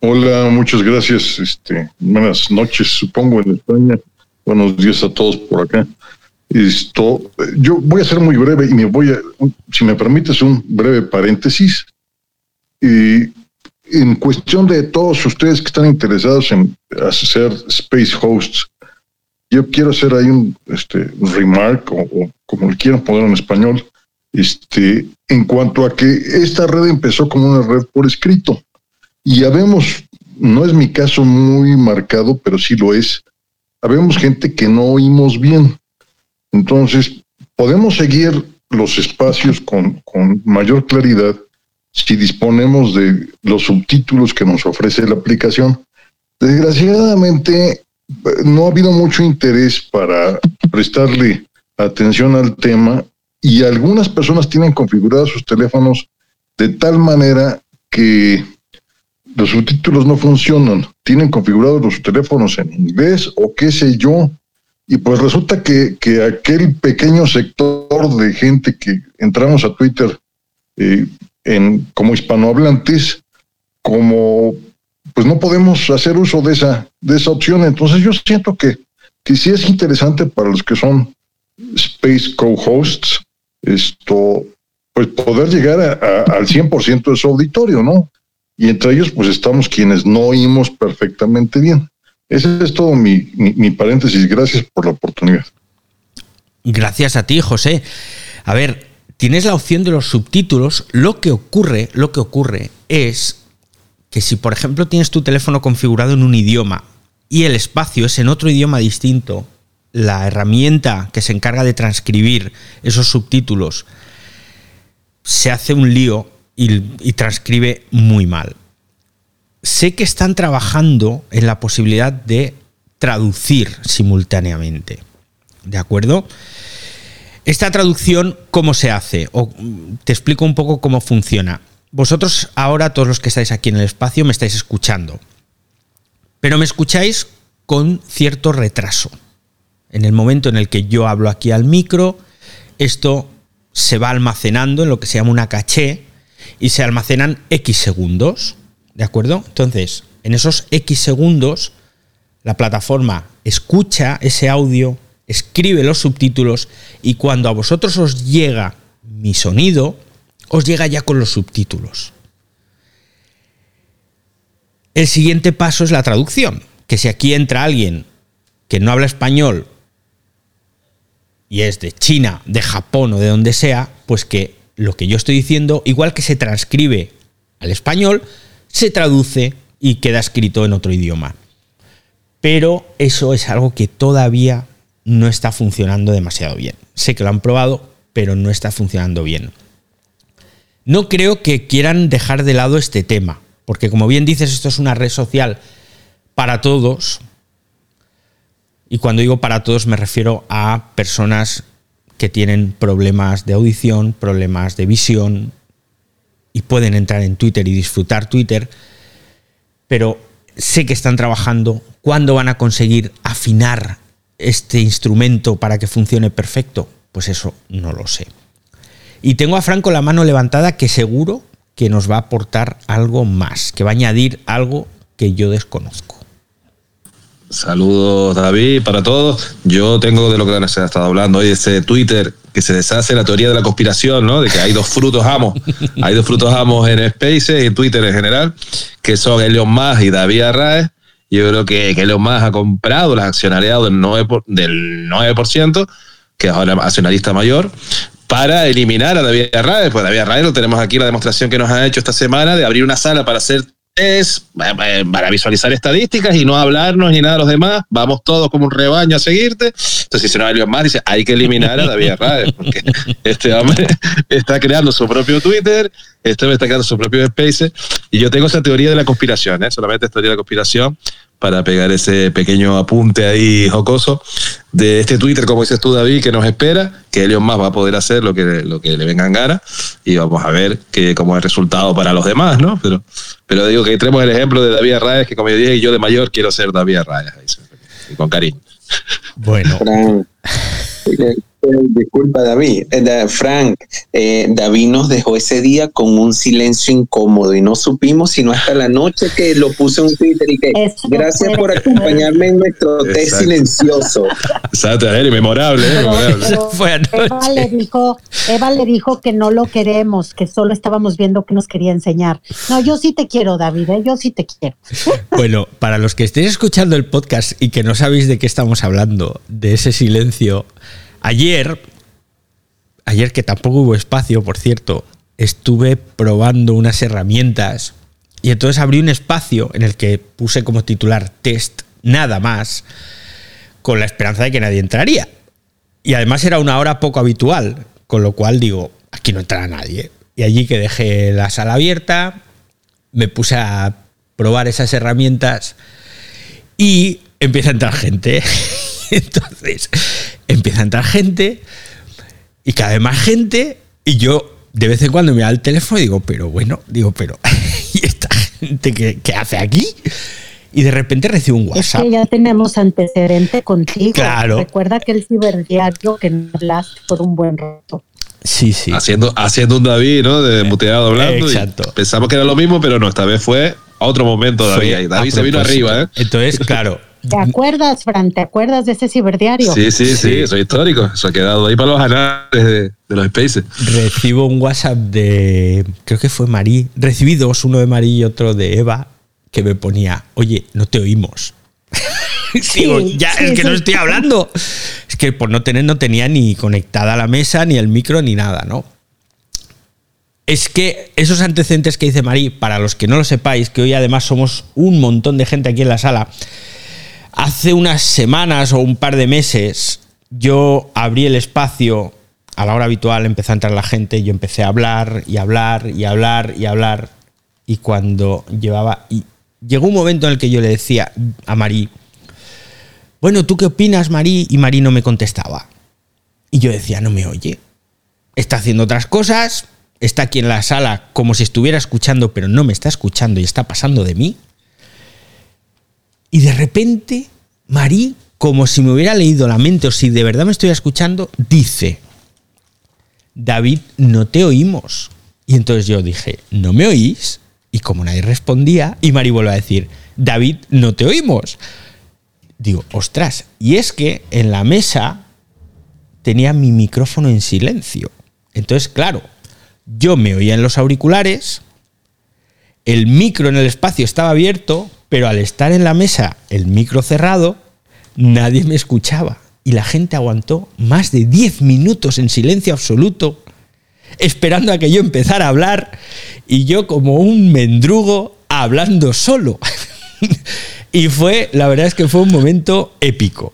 Hola, muchas gracias. Este, buenas noches, supongo, en España. Buenos días a todos por acá. Esto, yo voy a ser muy breve y me voy a, si me permites, un breve paréntesis. Y en cuestión de todos ustedes que están interesados en hacer space hosts, yo quiero hacer ahí un este, remark, o, o como le quieran poner en español, este, en cuanto a que esta red empezó como una red por escrito. Y habemos, no es mi caso muy marcado, pero sí lo es, habemos gente que no oímos bien. Entonces, podemos seguir los espacios con, con mayor claridad si disponemos de los subtítulos que nos ofrece la aplicación. Desgraciadamente, no ha habido mucho interés para prestarle atención al tema y algunas personas tienen configurados sus teléfonos de tal manera que los subtítulos no funcionan, tienen configurados los teléfonos en inglés o qué sé yo, y pues resulta que, que aquel pequeño sector de gente que entramos a Twitter eh, en, como hispanohablantes, como pues no podemos hacer uso de esa, de esa opción, entonces yo siento que, que sí es interesante para los que son Space Co-hosts, esto pues poder llegar a- a- al 100% de su auditorio, ¿no? Y entre ellos, pues estamos quienes no oímos perfectamente bien. Ese es todo mi, mi- mi paréntesis. Gracias por la oportunidad. Gracias a ti, José. A ver, tienes la opción de los subtítulos. Lo que ocurre, lo que ocurre es que si, por ejemplo, tienes tu teléfono configurado en un idioma y el espacio es en otro idioma distinto, la herramienta que se encarga de transcribir esos subtítulos se hace un lío y, transcribe muy mal. Sé que están trabajando en la posibilidad de traducir simultáneamente. ¿De acuerdo? Esta traducción, ¿cómo se hace? O, mm, te explico un poco cómo funciona. Vosotros ahora, todos los que estáis aquí en el espacio, me estáis escuchando. Pero me escucháis con cierto retraso. En el momento en el que yo hablo aquí al micro, esto se va almacenando en lo que se llama una caché y se almacenan X segundos. ¿De acuerdo? Entonces, en esos X segundos, la plataforma escucha ese audio, escribe los subtítulos y cuando a vosotros os llega mi sonido, os llega ya con los subtítulos. El siguiente paso es la traducción, que si aquí entra alguien que no habla español y es de China, de Japón o de donde sea, pues que lo que yo estoy diciendo, igual que se transcribe al español, se traduce y queda escrito en otro idioma. Pero eso es algo que todavía no está funcionando demasiado bien. Sé que lo han probado, pero no está funcionando bien. No creo que quieran dejar de lado este tema, porque como bien dices, esto es una red social para todos. Y cuando digo para todos me refiero a personas que tienen problemas de audición, problemas de visión y pueden entrar en Twitter y disfrutar Twitter, pero sé que están trabajando. ¿Cuándo van a conseguir afinar este instrumento para que funcione perfecto? Pues eso no lo sé. Y tengo a Franco la mano levantada que seguro que nos va a aportar algo más, que va a añadir algo que yo desconozco. Saludos David para todos. Yo tengo de lo que se ha estado hablando hoy, ese Twitter que se deshace la teoría de la conspiración, ¿no? De que hay dos frutos amos. Hay dos frutos amos en Spaces y en Twitter en general, que son Elon Musk y David Arraez. Yo creo que, que Elon Musk ha comprado las accionariados del 9%, por- del 9% que es ahora accionarista mayor, para eliminar a David Arraez. Pues David Arraez lo tenemos aquí la demostración que nos ha hecho esta semana de abrir una sala para hacer test, eh, para visualizar estadísticas y no hablarnos ni nada de los demás. Vamos todos como un rebaño a seguirte. Entonces, si no alguien más, dice, hay que eliminar a David Arraez, porque este hombre está creando su propio Twitter, este hombre está creando su propio Space, y yo tengo esa teoría de la conspiración, ¿eh? solamente esta teoría de la conspiración, para pegar ese pequeño apunte ahí jocoso de este Twitter, como dices tú, David, que nos espera, que Elon más va a poder hacer lo que, lo que le venga en gana y vamos a ver que, cómo es el resultado para los demás, ¿no? Pero, pero digo que tenemos el ejemplo de David Arraez, que como yo dije, yo de mayor quiero ser David Arraez, con cariño. Bueno, Frank. Disculpa, David. Eh, Frank, eh, David nos dejó ese día con un silencio incómodo y no supimos sino hasta la noche que lo puse en Twitter y que Eso gracias por acompañarme en nuestro test Exacto. silencioso. Exacto, era memorable, ¿eh? Pero- memorable. pero Fue anoche. Eva le dijo, Eva le dijo que no lo queremos, que solo estábamos viendo que nos quería enseñar. No, yo sí te quiero, David, ¿eh? yo sí te quiero. Bueno, para los que estéis escuchando el podcast y que no sabéis de qué estamos hablando, de ese silencio, ayer, ayer que tampoco hubo espacio, por cierto, estuve probando unas herramientas y entonces abrí un espacio en el que puse como titular test nada más, con la esperanza de que nadie entraría. Y además era una hora poco habitual, con lo cual digo, aquí no entrará nadie. Y allí que dejé la sala abierta, me puse a probar esas herramientas y empieza a entrar gente. Entonces, empieza a entrar gente y cada vez más gente y yo de vez en cuando me da el teléfono y digo, pero bueno, digo, pero ¿y esta gente qué, qué hace aquí? Y de repente recibo un Es WhatsApp. que ya tenemos antecedente contigo. Claro. Recuerda que el ciberdiario que no hablaste por un buen rato. Sí, sí. Haciendo, haciendo un David, ¿no? De muteado hablando. y Exacto. pensamos que era lo mismo, pero no, esta vez fue a otro momento, David. Fue David se vino arriba, ¿eh? Entonces, claro, ¿Te acuerdas, Fran? ¿Te acuerdas de ese ciberdiario? Sí, sí, sí, eso es histórico. Eso ha quedado ahí para los anales de, de los spaces. recibo un WhatsApp de, creo que fue Marí, recibí dos, uno de Marí y otro de Eva, que me ponía, oye, no te oímos. Digo, ya, sí, es que no estoy hablando. Es que por no tener, no tenía ni conectada la mesa, ni el micro, ni nada, ¿no? Es que esos antecedentes que dice Marí, para los que no lo sepáis, que hoy además somos un montón de gente aquí en la sala, hace unas semanas o un par de meses yo abrí el espacio, a la hora habitual empezó a entrar la gente, y yo empecé a hablar y hablar y hablar y hablar, y cuando llevaba... Y llegó un momento en el que yo le decía a Marí, bueno, ¿tú qué opinas, Marí? Y Marí no me contestaba. Y yo decía, no me oye. Está haciendo otras cosas, está aquí en la sala como si estuviera escuchando, pero no me está escuchando y está pasando de mí. Y de repente, Marí, como si me hubiera leído la mente o si de verdad me estuviera escuchando, dice, David, no te oímos. Y entonces yo dije, ¿no me oís? Y como nadie respondía, y Marí vuelve a decir, David, no te oímos. Digo, ostras, y es que en la mesa tenía mi micrófono en silencio. Entonces, claro, yo me oía en los auriculares, el micro en el espacio estaba abierto, pero al estar en la mesa el micro cerrado, nadie me escuchaba. Y la gente aguantó más de 10 minutos en silencio absoluto, esperando a que yo empezara a hablar, y yo como un mendrugo hablando solo. y fue, la verdad es que fue un momento épico.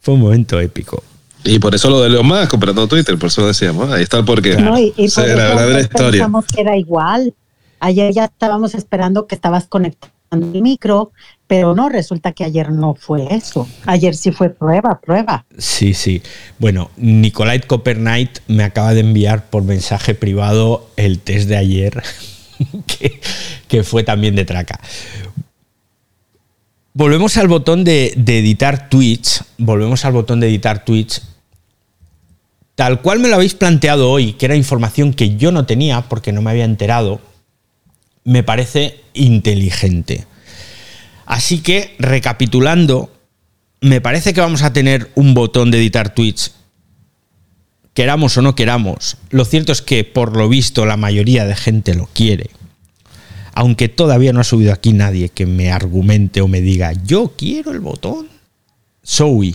Fue un momento épico. Y por eso lo de Elon Musk comprando Twitter, por eso lo decíamos. Ahí está el porqué. No, y, por la eso verdadera nosotros historia. pensamos que era igual. Ayer ya estábamos esperando que estabas conectando micro, pero no, resulta que ayer no fue eso. Ayer sí fue prueba, prueba. Sí, sí. Bueno, Nicolai Copernight me acaba de enviar por mensaje privado el test de ayer, que, que fue también de traca. Volvemos al botón de, de editar tweets. Volvemos al botón de editar tweets. Tal cual me lo habéis planteado hoy, que era información que yo no tenía porque no me había enterado, me parece inteligente. Así que, recapitulando, me parece que vamos a tener un botón de editar tweets, queramos o no queramos. Lo cierto es que, por lo visto, la mayoría de gente lo quiere. Aunque todavía no ha subido aquí nadie que me argumente o me diga, yo quiero el botón. Zoe.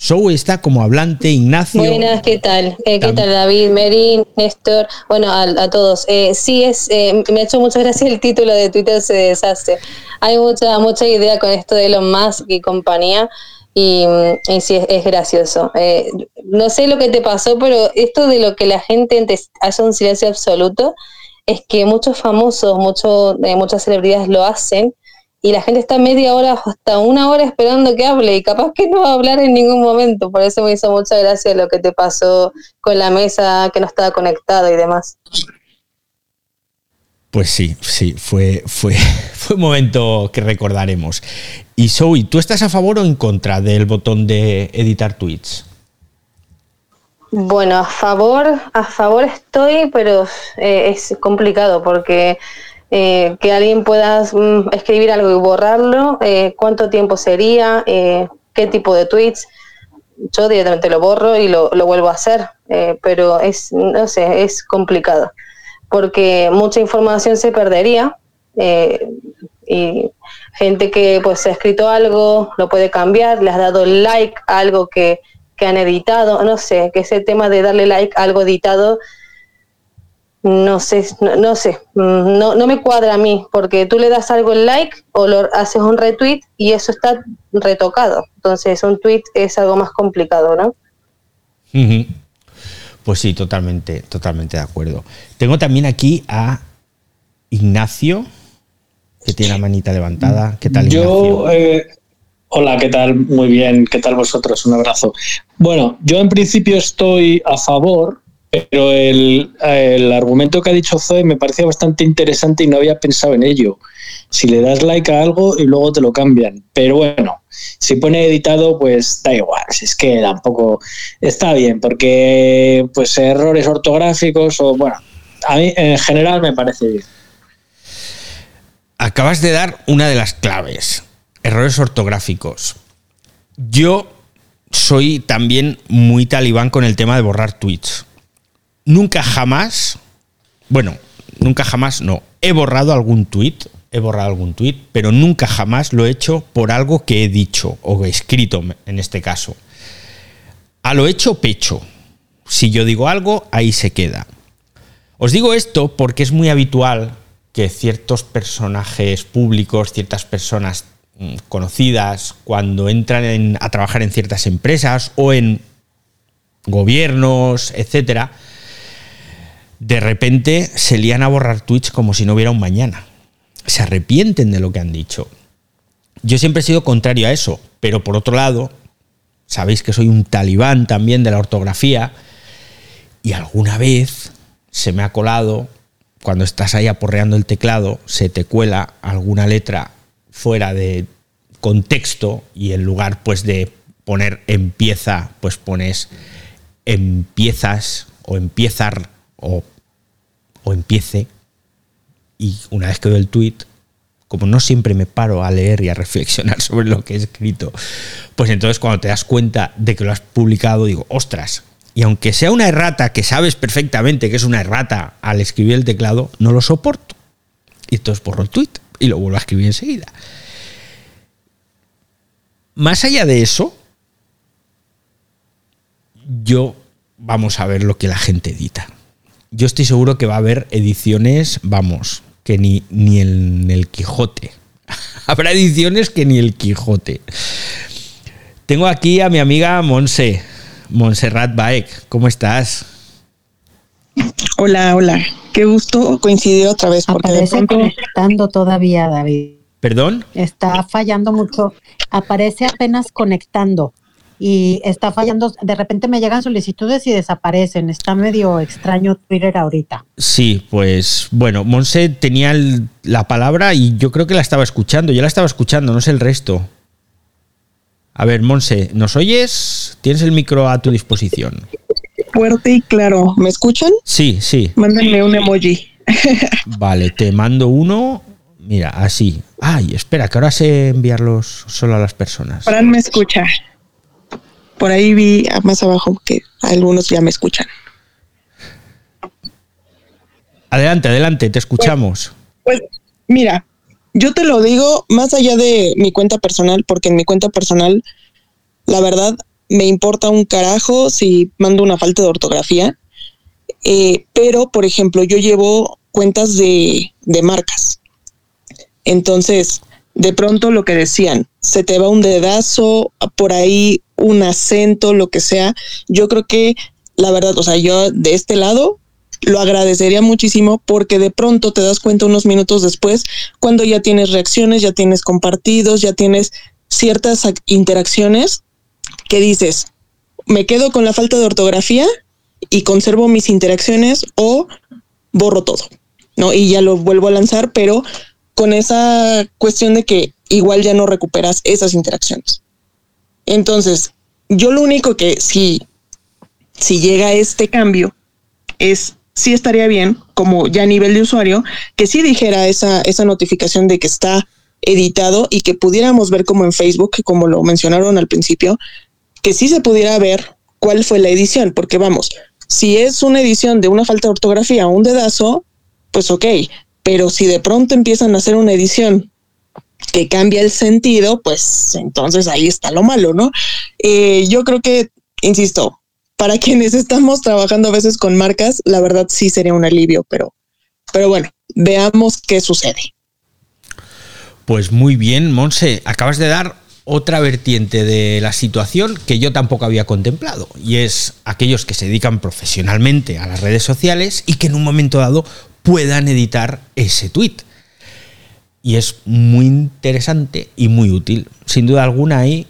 Zoe está como hablante, Ignacio. Buenas, ¿qué tal? Eh, ¿Qué tal, David, Merín, Néstor? Bueno, a, a todos. Eh, sí, es, eh, me ha hecho muchas gracias el título de Twitter se deshace. Hay mucha mucha idea con esto de Elon Musk y compañía. Y, y sí, es, es gracioso. Eh, no sé lo que te pasó, pero esto de lo que la gente hace un silencio absoluto es que muchos famosos, muchos, eh, muchas celebridades lo hacen y la gente está media hora hasta una hora esperando que hable y capaz que no va a hablar en ningún momento. Por eso me hizo mucha gracia lo que te pasó con la mesa que no estaba conectada y demás. Pues sí, sí, fue, fue, fue un momento que recordaremos. Y Zoe, ¿tú estás a favor o en contra del botón de editar tweets? Bueno, a favor, a favor estoy, pero eh, es complicado porque eh, que alguien pueda mm, escribir algo y borrarlo, eh, cuánto tiempo sería, Eh, qué tipo de tweets. Yo directamente lo borro y lo, lo vuelvo a hacer, eh, pero es, no sé, es complicado porque mucha información se perdería eh, y gente que pues ha escrito algo lo puede cambiar, le has dado like a algo que, que han editado, no sé, que ese tema de darle like a algo editado, no sé, no, no sé, mm, no, no me cuadra a mí, porque tú le das algo el like o lo haces un retweet y eso está retocado. Entonces un tweet es algo más complicado, ¿no? Pues sí, totalmente, totalmente de acuerdo. Tengo también aquí a Ignacio, que tiene la manita levantada. ¿Qué tal, Ignacio? Yo, eh, hola, ¿qué tal? Muy bien, ¿qué tal vosotros? Un abrazo. Bueno, yo en principio estoy a favor, pero el, el argumento que ha dicho Zoe me parecía bastante interesante y no había pensado en ello. Si le das like a algo y luego te lo cambian. Pero bueno, si pone editado, pues da igual. Si es que tampoco está bien, porque pues errores ortográficos o bueno, a mí en general me parece bien. acabas de dar una de las claves. Errores ortográficos. Yo soy también muy talibán con el tema de borrar tweets. Nunca jamás, bueno, nunca jamás no, he borrado algún tweet, he borrado algún tweet, pero nunca jamás lo he hecho por algo que he dicho o escrito en este caso. A lo hecho pecho. Si yo digo algo, ahí se queda. Os digo esto porque es muy habitual que ciertos personajes públicos, ciertas personas mm, conocidas, cuando entran a trabajar en ciertas empresas o en gobiernos, etcétera, de repente se lían a borrar tweets como si no hubiera un mañana. Se arrepienten de lo que han dicho. Yo siempre he sido contrario a eso, pero por otro lado, sabéis que soy un talibán también de la ortografía y alguna vez se me ha colado, cuando estás ahí aporreando el teclado, se te cuela alguna letra fuera de contexto y en lugar pues de poner empieza, pues pones empiezas o empiezar o, o empiece. Y una vez que veo el tweet, como no siempre me paro a leer y a reflexionar sobre lo que he escrito, pues entonces cuando te das cuenta de que lo has publicado, digo, ostras, y aunque sea una errata que sabes perfectamente que es una errata al escribir el teclado, no lo soporto. Y entonces borro el tweet y lo vuelvo a escribir enseguida. Más allá de eso, yo vamos a ver lo que la gente edita. Yo estoy seguro que va a haber ediciones, vamos, que ni, ni en el Quijote. Habrá ediciones que ni el Quijote. Tengo aquí a mi amiga Monse. Montserrat Baek, ¿cómo estás? Hola, hola. Qué gusto coincidir otra vez. Porque Aparece conectando todavía, David. ¿Perdón? Está fallando mucho. Aparece apenas conectando y está fallando. De repente me llegan solicitudes y desaparecen. Está medio extraño Twitter ahorita. Sí, pues bueno, Monse tenía la palabra y yo creo que la estaba escuchando. Yo la estaba escuchando, no sé el resto. A ver, Monse, ¿nos oyes? Tienes el micro a tu disposición. Fuerte y claro. ¿Me escuchan? Sí, sí. Mándenme un emoji. vale, te mando uno. Mira, así. Ay, espera, que ahora sé enviarlos solo a las personas. Fran me escucha. Por ahí vi más abajo que algunos ya me escuchan. Adelante, adelante, te escuchamos. pues, pues mira, yo te lo digo más allá de mi cuenta personal, porque en mi cuenta personal, la verdad, me importa un carajo si mando una falta de ortografía. Eh, pero, por ejemplo, yo llevo cuentas de, de marcas. Entonces, de pronto lo que decían, se te va un dedazo, por ahí un acento, lo que sea. Yo creo que, la verdad, o sea, yo de este lado lo agradecería muchísimo porque de pronto te das cuenta unos minutos después cuando ya tienes reacciones, ya tienes compartidos, ya tienes ciertas interacciones que dices, me quedo con la falta de ortografía y conservo mis interacciones o borro todo, ¿no? Y ya lo vuelvo a lanzar, pero con esa cuestión de que igual ya no recuperas esas interacciones. Entonces, yo lo único que si, si llega este cambio es sí estaría bien, como ya a nivel de usuario, que sí dijera esa, esa notificación de que está editado y que pudiéramos ver como en Facebook, como lo mencionaron al principio, que sí se pudiera ver cuál fue la edición, porque vamos, si es una edición de una falta de ortografía o un dedazo, pues ok, pero si de pronto empiezan a hacer una edición que cambia el sentido, pues entonces ahí está lo malo, ¿no? Eh, yo creo que, insisto, para quienes estamos trabajando a veces con marcas, la verdad sí sería un alivio, pero, pero bueno, veamos qué sucede. Pues muy bien, Monse, acabas de dar otra vertiente de la situación que yo tampoco había contemplado, y es aquellos que se dedican profesionalmente a las redes sociales y que en un momento dado puedan editar ese tweet. Y es muy interesante y muy útil. Sin duda alguna ahí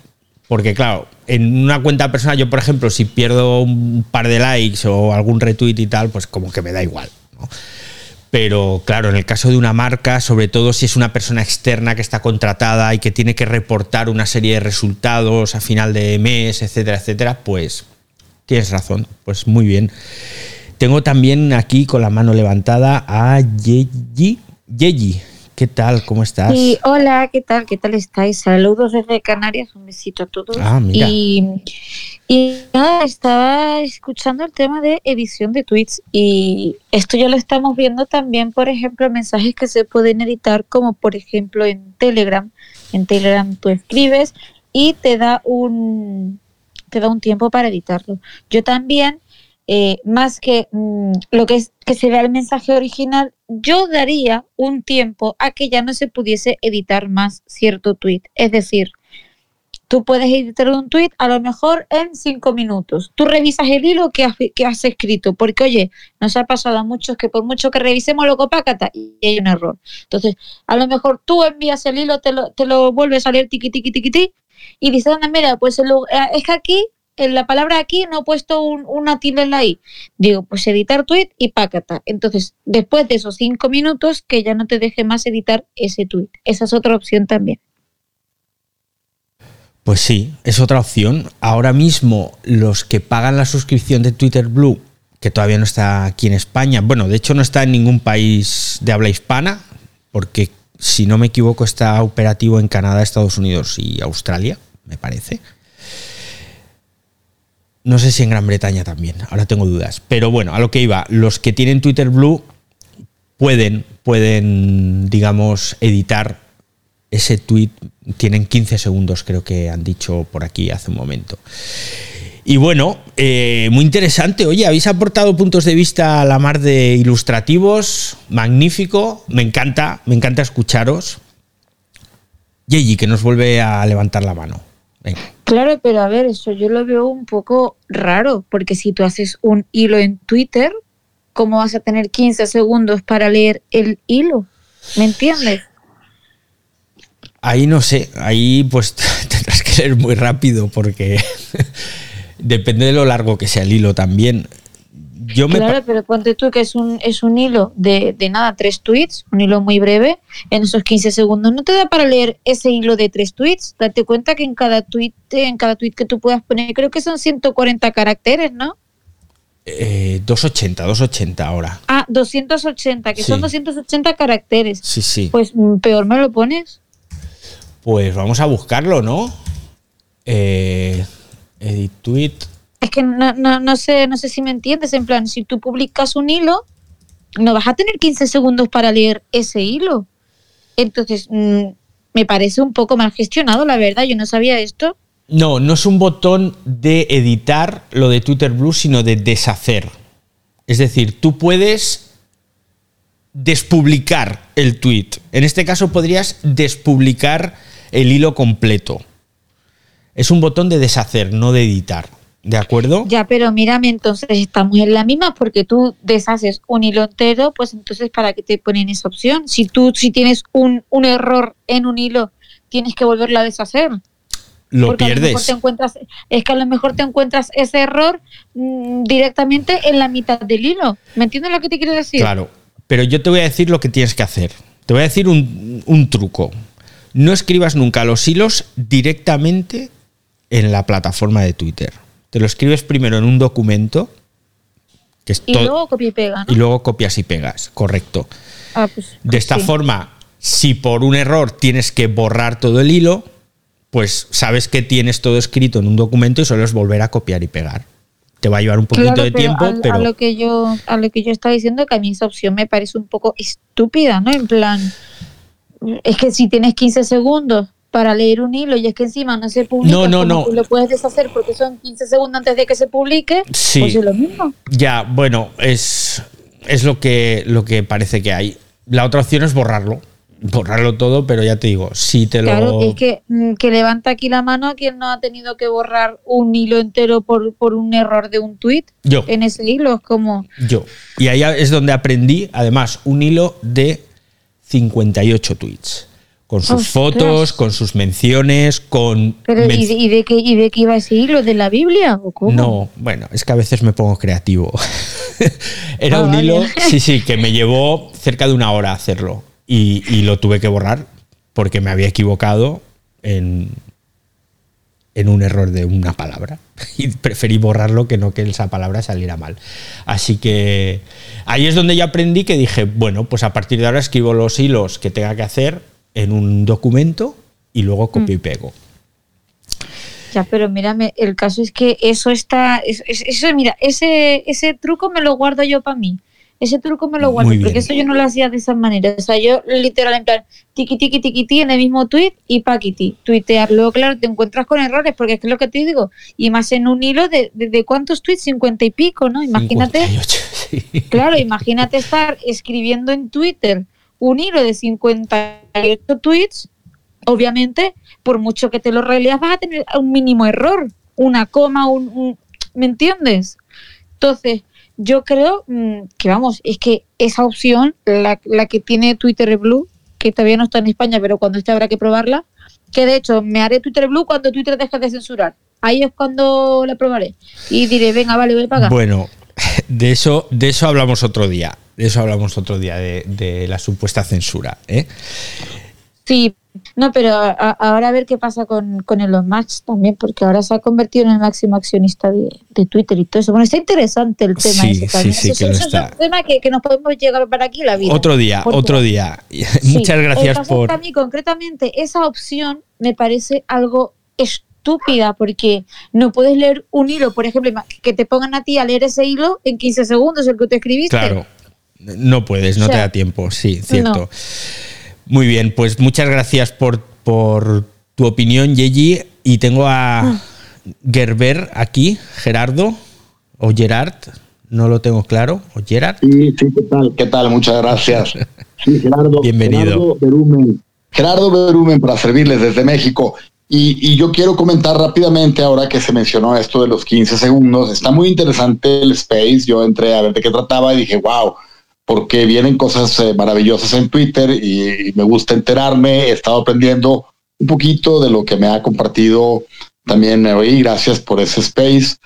porque claro, en una cuenta personal, yo por ejemplo, si pierdo un par de likes o algún retweet y tal, pues como que me da igual. Pero claro, en el caso de una marca, sobre todo si es una persona externa que está contratada y que tiene que reportar una serie de resultados a final de mes, etcétera, etcétera, pues tienes razón, pues muy bien. Tengo también aquí con la mano levantada a Yeji, Yeji ¿Qué tal? ¿Cómo estás? Sí, hola, ¿qué tal? ¿Qué tal estáis? Saludos desde Canarias, un besito a todos. Ah, mira. Y, y nada, estaba escuchando el tema de edición de tweets y esto ya lo estamos viendo también, por ejemplo, mensajes que se pueden editar, como por ejemplo en Telegram. En Telegram tú escribes y te da un te da un tiempo para editarlo. Yo también eh, más que mm, lo que es que se vea el mensaje original, yo daría un tiempo a que ya no se pudiese editar más cierto tweet. Es decir, tú puedes editar un tweet a lo mejor en cinco minutos. Tú revisas el hilo que has, que has escrito, porque oye, nos ha pasado a muchos que por mucho que revisemos lo copácata y hay un error. Entonces, a lo mejor tú envías el hilo, te lo, te lo vuelve a salir tiqui y dices, mira, pues el, es que aquí en la palabra aquí no he puesto un, una tilde en. Digo, pues editar tweet y pácata. Entonces, después de esos cinco minutos, que ya no te deje más editar ese tweet. Esa es otra opción también. Pues sí, es otra opción. Ahora mismo, los que pagan la suscripción de Twitter Blue, que todavía no está aquí en España, bueno, de hecho no está en ningún país de habla hispana, porque si no me equivoco está operativo en Canadá, Estados Unidos y Australia, me parece. No sé si en Gran Bretaña también, ahora tengo dudas. Pero bueno, a lo que iba, los que tienen Twitter Blue pueden, pueden, digamos, editar ese tweet. Tienen 15 segundos, creo que han dicho por aquí hace un momento. Y bueno, eh, muy interesante. Oye, habéis aportado puntos de vista a la mar de ilustrativos. Magnífico. Me encanta, me encanta escucharos. Yeji, que nos vuelve a levantar la mano. Venga. Claro, pero a ver, eso yo lo veo un poco raro, porque si tú haces un hilo en Twitter, ¿cómo vas a tener 15 segundos para leer el hilo? ¿Me entiendes? Ahí no sé, ahí pues tendrás que leer muy rápido porque depende de lo largo que sea el hilo también. Yo me claro, pero ponte tú que es un, es un hilo de, de, nada, tres tweets, un hilo muy breve, en esos 15 segundos no te da para leer ese hilo de tres tweets. Date cuenta que en cada tweet, en cada tweet que tú puedas poner, creo que son 140 caracteres, ¿no? Eh, 280, 280 ahora. Ah, 280, que Sí. son 280 caracteres. Sí, sí. Pues mm, peor me lo pones. Pues vamos a buscarlo, ¿no? Eh, edit tweet. Es que no, no, no sé, no sé si me entiendes. En plan, si tú publicas un hilo, no vas a tener 15 segundos para leer ese hilo. Entonces, mm, me parece un poco mal gestionado, la verdad. Yo no sabía esto. No, no es un botón de editar lo de Twitter Blue, sino de deshacer. Es decir, tú puedes despublicar el tweet. En este caso podrías despublicar el hilo completo. Es un botón de deshacer, no de editar. ¿De acuerdo? Ya, pero mírame, entonces estamos en la misma porque tú deshaces un hilo entero, pues entonces ¿para qué te ponen esa opción? Si tú si tienes un, un error en un hilo, tienes que volverlo a deshacer. Lo Porque a lo mejor pierdes. te encuentras, es que a lo mejor te encuentras ese error mm, directamente en la mitad del hilo. ¿Me entiendes lo que te quiero decir? Claro, pero yo te voy a decir lo que tienes que hacer. Te voy a decir un, un truco. No escribas nunca los hilos directamente en la plataforma de Twitter. Te lo escribes primero en un documento, que es Y luego copia y pega, ¿no? y luego copias y pegas, correcto. Ah, pues, De esta sí. forma, si por un error tienes que borrar todo el hilo, pues sabes que tienes todo escrito en un documento y solo es volver a copiar y pegar. Te va a llevar un poquito Claro, de pero tiempo, a, pero a lo que yo a lo que yo estaba diciendo que a mí esa opción me parece un poco estúpida, ¿no? En plan, es que si tienes 15 segundos para leer un hilo y es que encima no se publica, No, no, no. lo puedes deshacer porque son 15 segundos antes de que se publique, Sí. pues es lo mismo. Ya, bueno, es, es lo, que, lo que parece que hay. La otra opción es borrarlo. Borrarlo todo, pero ya te digo, si te lo. Claro, es que, mm, que levanta aquí la mano a quien no ha tenido que borrar un hilo entero por, por un error de un tweet Yo. en ese hilo. Es como, Yo. Y ahí es donde aprendí, además, un hilo de 58 tweets. Con sus Ostras. fotos, con sus menciones, con. pero men- ¿y de, y de qué, ¿y de qué iba ese hilo? ¿De la Biblia? ¿O cómo? No, bueno, es que a veces me pongo creativo. Era Ah, un vale. hilo, sí, sí, que me llevó cerca de una hora hacerlo. Y, y lo tuve que borrar porque me había equivocado en, en un error de una palabra. y preferí borrarlo que no que esa palabra saliera mal. Así que ahí es donde yo aprendí que dije, bueno, pues a partir de ahora escribo los hilos que tenga que hacer en un documento y luego copio y pego. Ya, pero mírame, el caso es que eso está, es- es- eso, mira, ese, ese truco me lo guardo yo para mí. Ese truco me lo guardo, porque eso yo no lo hacía de esa manera. O sea, yo literal en plan, tiki tiki tiki ti en el mismo tweet y paquiti, tuitear. Luego, claro, te encuentras con errores, porque es que es lo que te digo, y más en un hilo de, de, de cuántos tweets, cincuenta y pico, ¿no? Imagínate. 58, sí. Claro, imagínate estar escribiendo en Twitter un hilo de 58 tweets, obviamente, por mucho que te lo releas, vas a tener un mínimo error, una coma, un, un- ¿me entiendes? Entonces, yo creo mm, que vamos, es que esa opción, la, la que tiene Twitter Blue, que todavía no está en España, pero cuando esté habrá que probarla, que de hecho me haré Twitter Blue cuando Twitter deje de censurar. Ahí es cuando la probaré. Y diré, venga, vale, voy a pagar. Bueno, de eso, de eso hablamos otro día. De eso hablamos otro día, de, de la supuesta censura. ¿eh? Sí, no, pero a- ahora a ver qué pasa con, con Elon Musk también, porque ahora se ha convertido en el máximo accionista de, de Twitter y todo eso. Bueno, está interesante el tema Sí, ese sí, sí, Eso- que lo eso está. es un tema que, que nos podemos llegar para aquí la vida. Otro día, Porque- otro día. Muchas gracias por. a mí concretamente esa opción me parece algo estúpida porque no puedes leer un hilo, por ejemplo, que te pongan a ti a leer ese hilo en 15 segundos el que tú escribiste. Claro, no puedes, no te da tiempo, sí, cierto. no. Muy bien, pues muchas gracias por, por tu opinión, Yeji. Y tengo a Ah. Gerber aquí, Gerardo, o Gerard, no lo tengo claro, o Gerard. Sí, sí, ¿qué tal? ¿Qué tal? Muchas gracias. Sí, Gerardo. Bienvenido. Gerardo Berumen. Gerardo Berumen para servirles desde México. Y, y yo quiero comentar rápidamente ahora que se mencionó esto de los 15 segundos. Está muy interesante el space. Yo entré a ver de qué trataba y dije, wow, porque vienen cosas eh, maravillosas en Twitter y, me gusta enterarme. He estado aprendiendo un poquito de lo que me ha compartido también hoy. Gracias por ese space.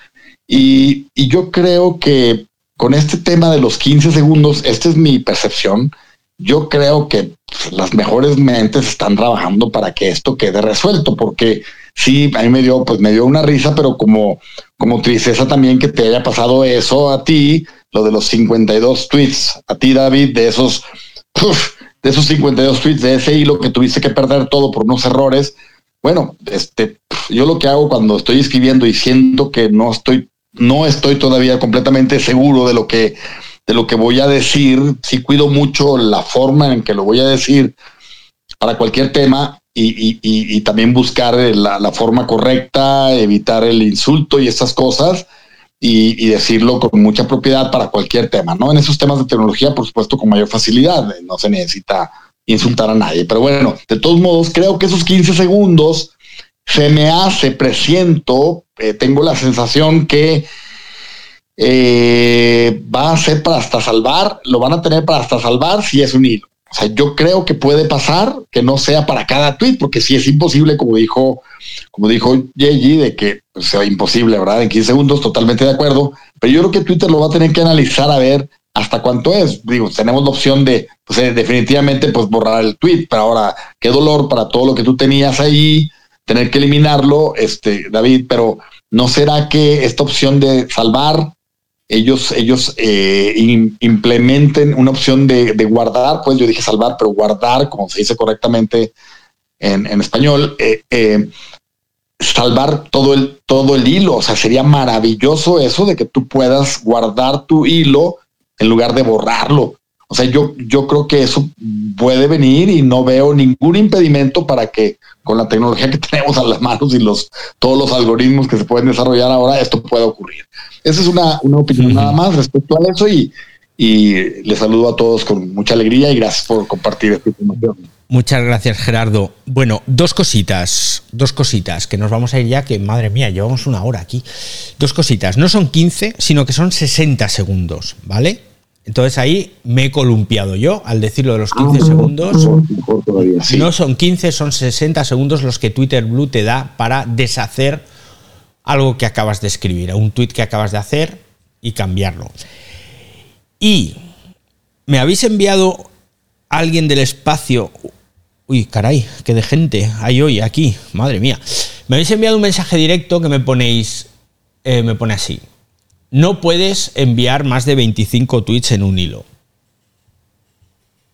Y, y yo creo que con este tema de los 15 segundos, esta es mi percepción. Yo creo que pues, las mejores mentes están trabajando para que esto quede resuelto, porque sí, a mí me dio, pues me dio una risa, pero como, como tristeza también que te haya pasado eso a ti, lo de los 52 tweets, a ti David, de esos, de esos 52 tweets, de ese hilo que tuviste que perder todo por unos errores. Bueno, este, yo lo que hago cuando estoy escribiendo y siento que no estoy, no estoy todavía completamente seguro de lo que, de lo que voy a decir, sí cuido mucho la forma en que lo voy a decir para cualquier tema y, también buscar la, la forma correcta, evitar el insulto y esas cosas y, decirlo con mucha propiedad para cualquier tema, ¿no? En esos temas de tecnología, por supuesto, con mayor facilidad, eh, no se necesita insultar a nadie, pero bueno, de todos modos, creo que esos 15 segundos se me hace, presiento, eh, tengo la sensación que eh, va a ser para hasta salvar, lo van a tener para hasta salvar si es un hilo. O sea, yo creo que puede pasar que no sea para cada tweet, porque si es imposible, como dijo, como dijo Yeji, de que pues, sea imposible, ¿verdad? En 15 segundos, totalmente de acuerdo. Pero yo creo que Twitter lo va a tener que analizar a ver hasta cuánto es. Digo, tenemos la opción de, pues eh, definitivamente, pues borrar el tweet, pero ahora, qué dolor para todo lo que tú tenías ahí, tener que eliminarlo, este, David, pero ¿no será que esta opción de salvar ellos, ellos eh, im- implementen una opción de, de guardar, pues yo dije salvar, pero guardar, como se dice correctamente en, en español, eh, eh, salvar todo el, todo el hilo. O sea, sería maravilloso eso de que tú puedas guardar tu hilo en lugar de borrarlo. O sea, yo, yo creo que eso puede venir y no veo ningún impedimento para que con la tecnología que tenemos a las manos y los, todos los algoritmos que se pueden desarrollar ahora, esto pueda ocurrir. Esa es una, una opinión nada más respecto a eso y, y les saludo a todos con mucha alegría y gracias por compartir esta información. Muchas gracias, Gerardo. Bueno, dos cositas, dos cositas, que nos vamos a ir ya, que madre mía, llevamos una hora aquí. Dos cositas, no son 15, sino que son 60 segundos, ¿vale? Entonces ahí me he columpiado yo al decirlo de los 15 segundos. Mejor, mejor todavía, sí. No son 15, son 60 segundos los que Twitter Blue te da para deshacer algo que acabas de escribir, un tweet que acabas de hacer y cambiarlo. Y me habéis enviado a alguien del espacio. Uy, caray, qué de gente hay hoy aquí, madre mía. Me habéis enviado un mensaje directo que me ponéis. eh, me pone así. No puedes enviar más de 25 tweets en un hilo.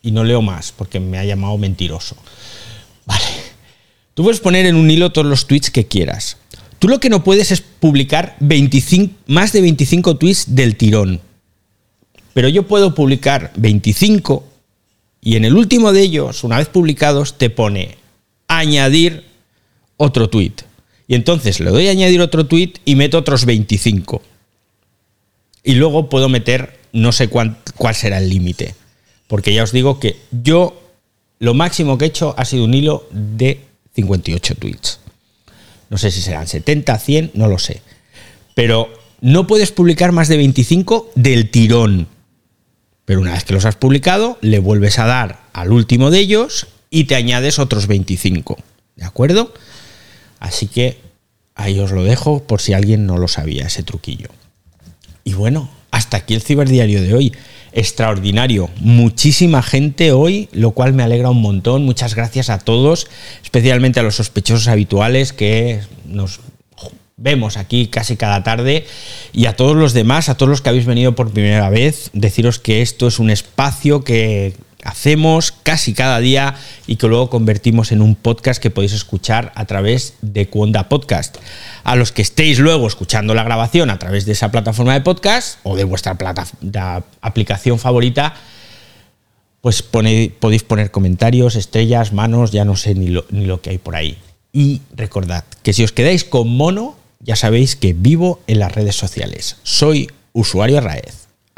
Y no leo más porque me ha llamado mentiroso. Vale. Tú puedes poner en un hilo todos los tweets que quieras. Tú lo que no puedes es publicar 25, más de 25 tweets del tirón. Pero yo puedo publicar 25 y en el último de ellos, una vez publicados, te pone añadir otro tweet. Y entonces le doy a añadir otro tweet y meto otros 25. Y luego puedo meter, no sé cuál será el límite. Porque ya os digo que yo lo máximo que he hecho ha sido un hilo de 58 tweets. No sé si serán 70, 100, no lo sé. Pero no puedes publicar más de 25 del tirón. Pero una vez que los has publicado, le vuelves a dar al último de ellos y te añades otros 25. ¿De acuerdo? Así que ahí os lo dejo por si alguien no lo sabía, ese truquillo. Y bueno, hasta aquí el ciberdiario de hoy. Extraordinario. Muchísima gente hoy, lo cual me alegra un montón. Muchas gracias a todos, especialmente a los sospechosos habituales que nos vemos aquí casi cada tarde y a todos los demás, a todos los que habéis venido por primera vez, deciros que esto es un espacio que hacemos casi cada día y que luego convertimos en un podcast que podéis escuchar a través de Cuonda Podcast. A los que estéis luego escuchando la grabación a través de esa plataforma de podcast o de vuestra aplicación favorita, pues podéis poner comentarios, estrellas, manos, ya no sé ni lo, ni lo que hay por ahí. Y recordad que si os quedáis con mono, ya sabéis que vivo en las redes sociales. Soy usuario Raez.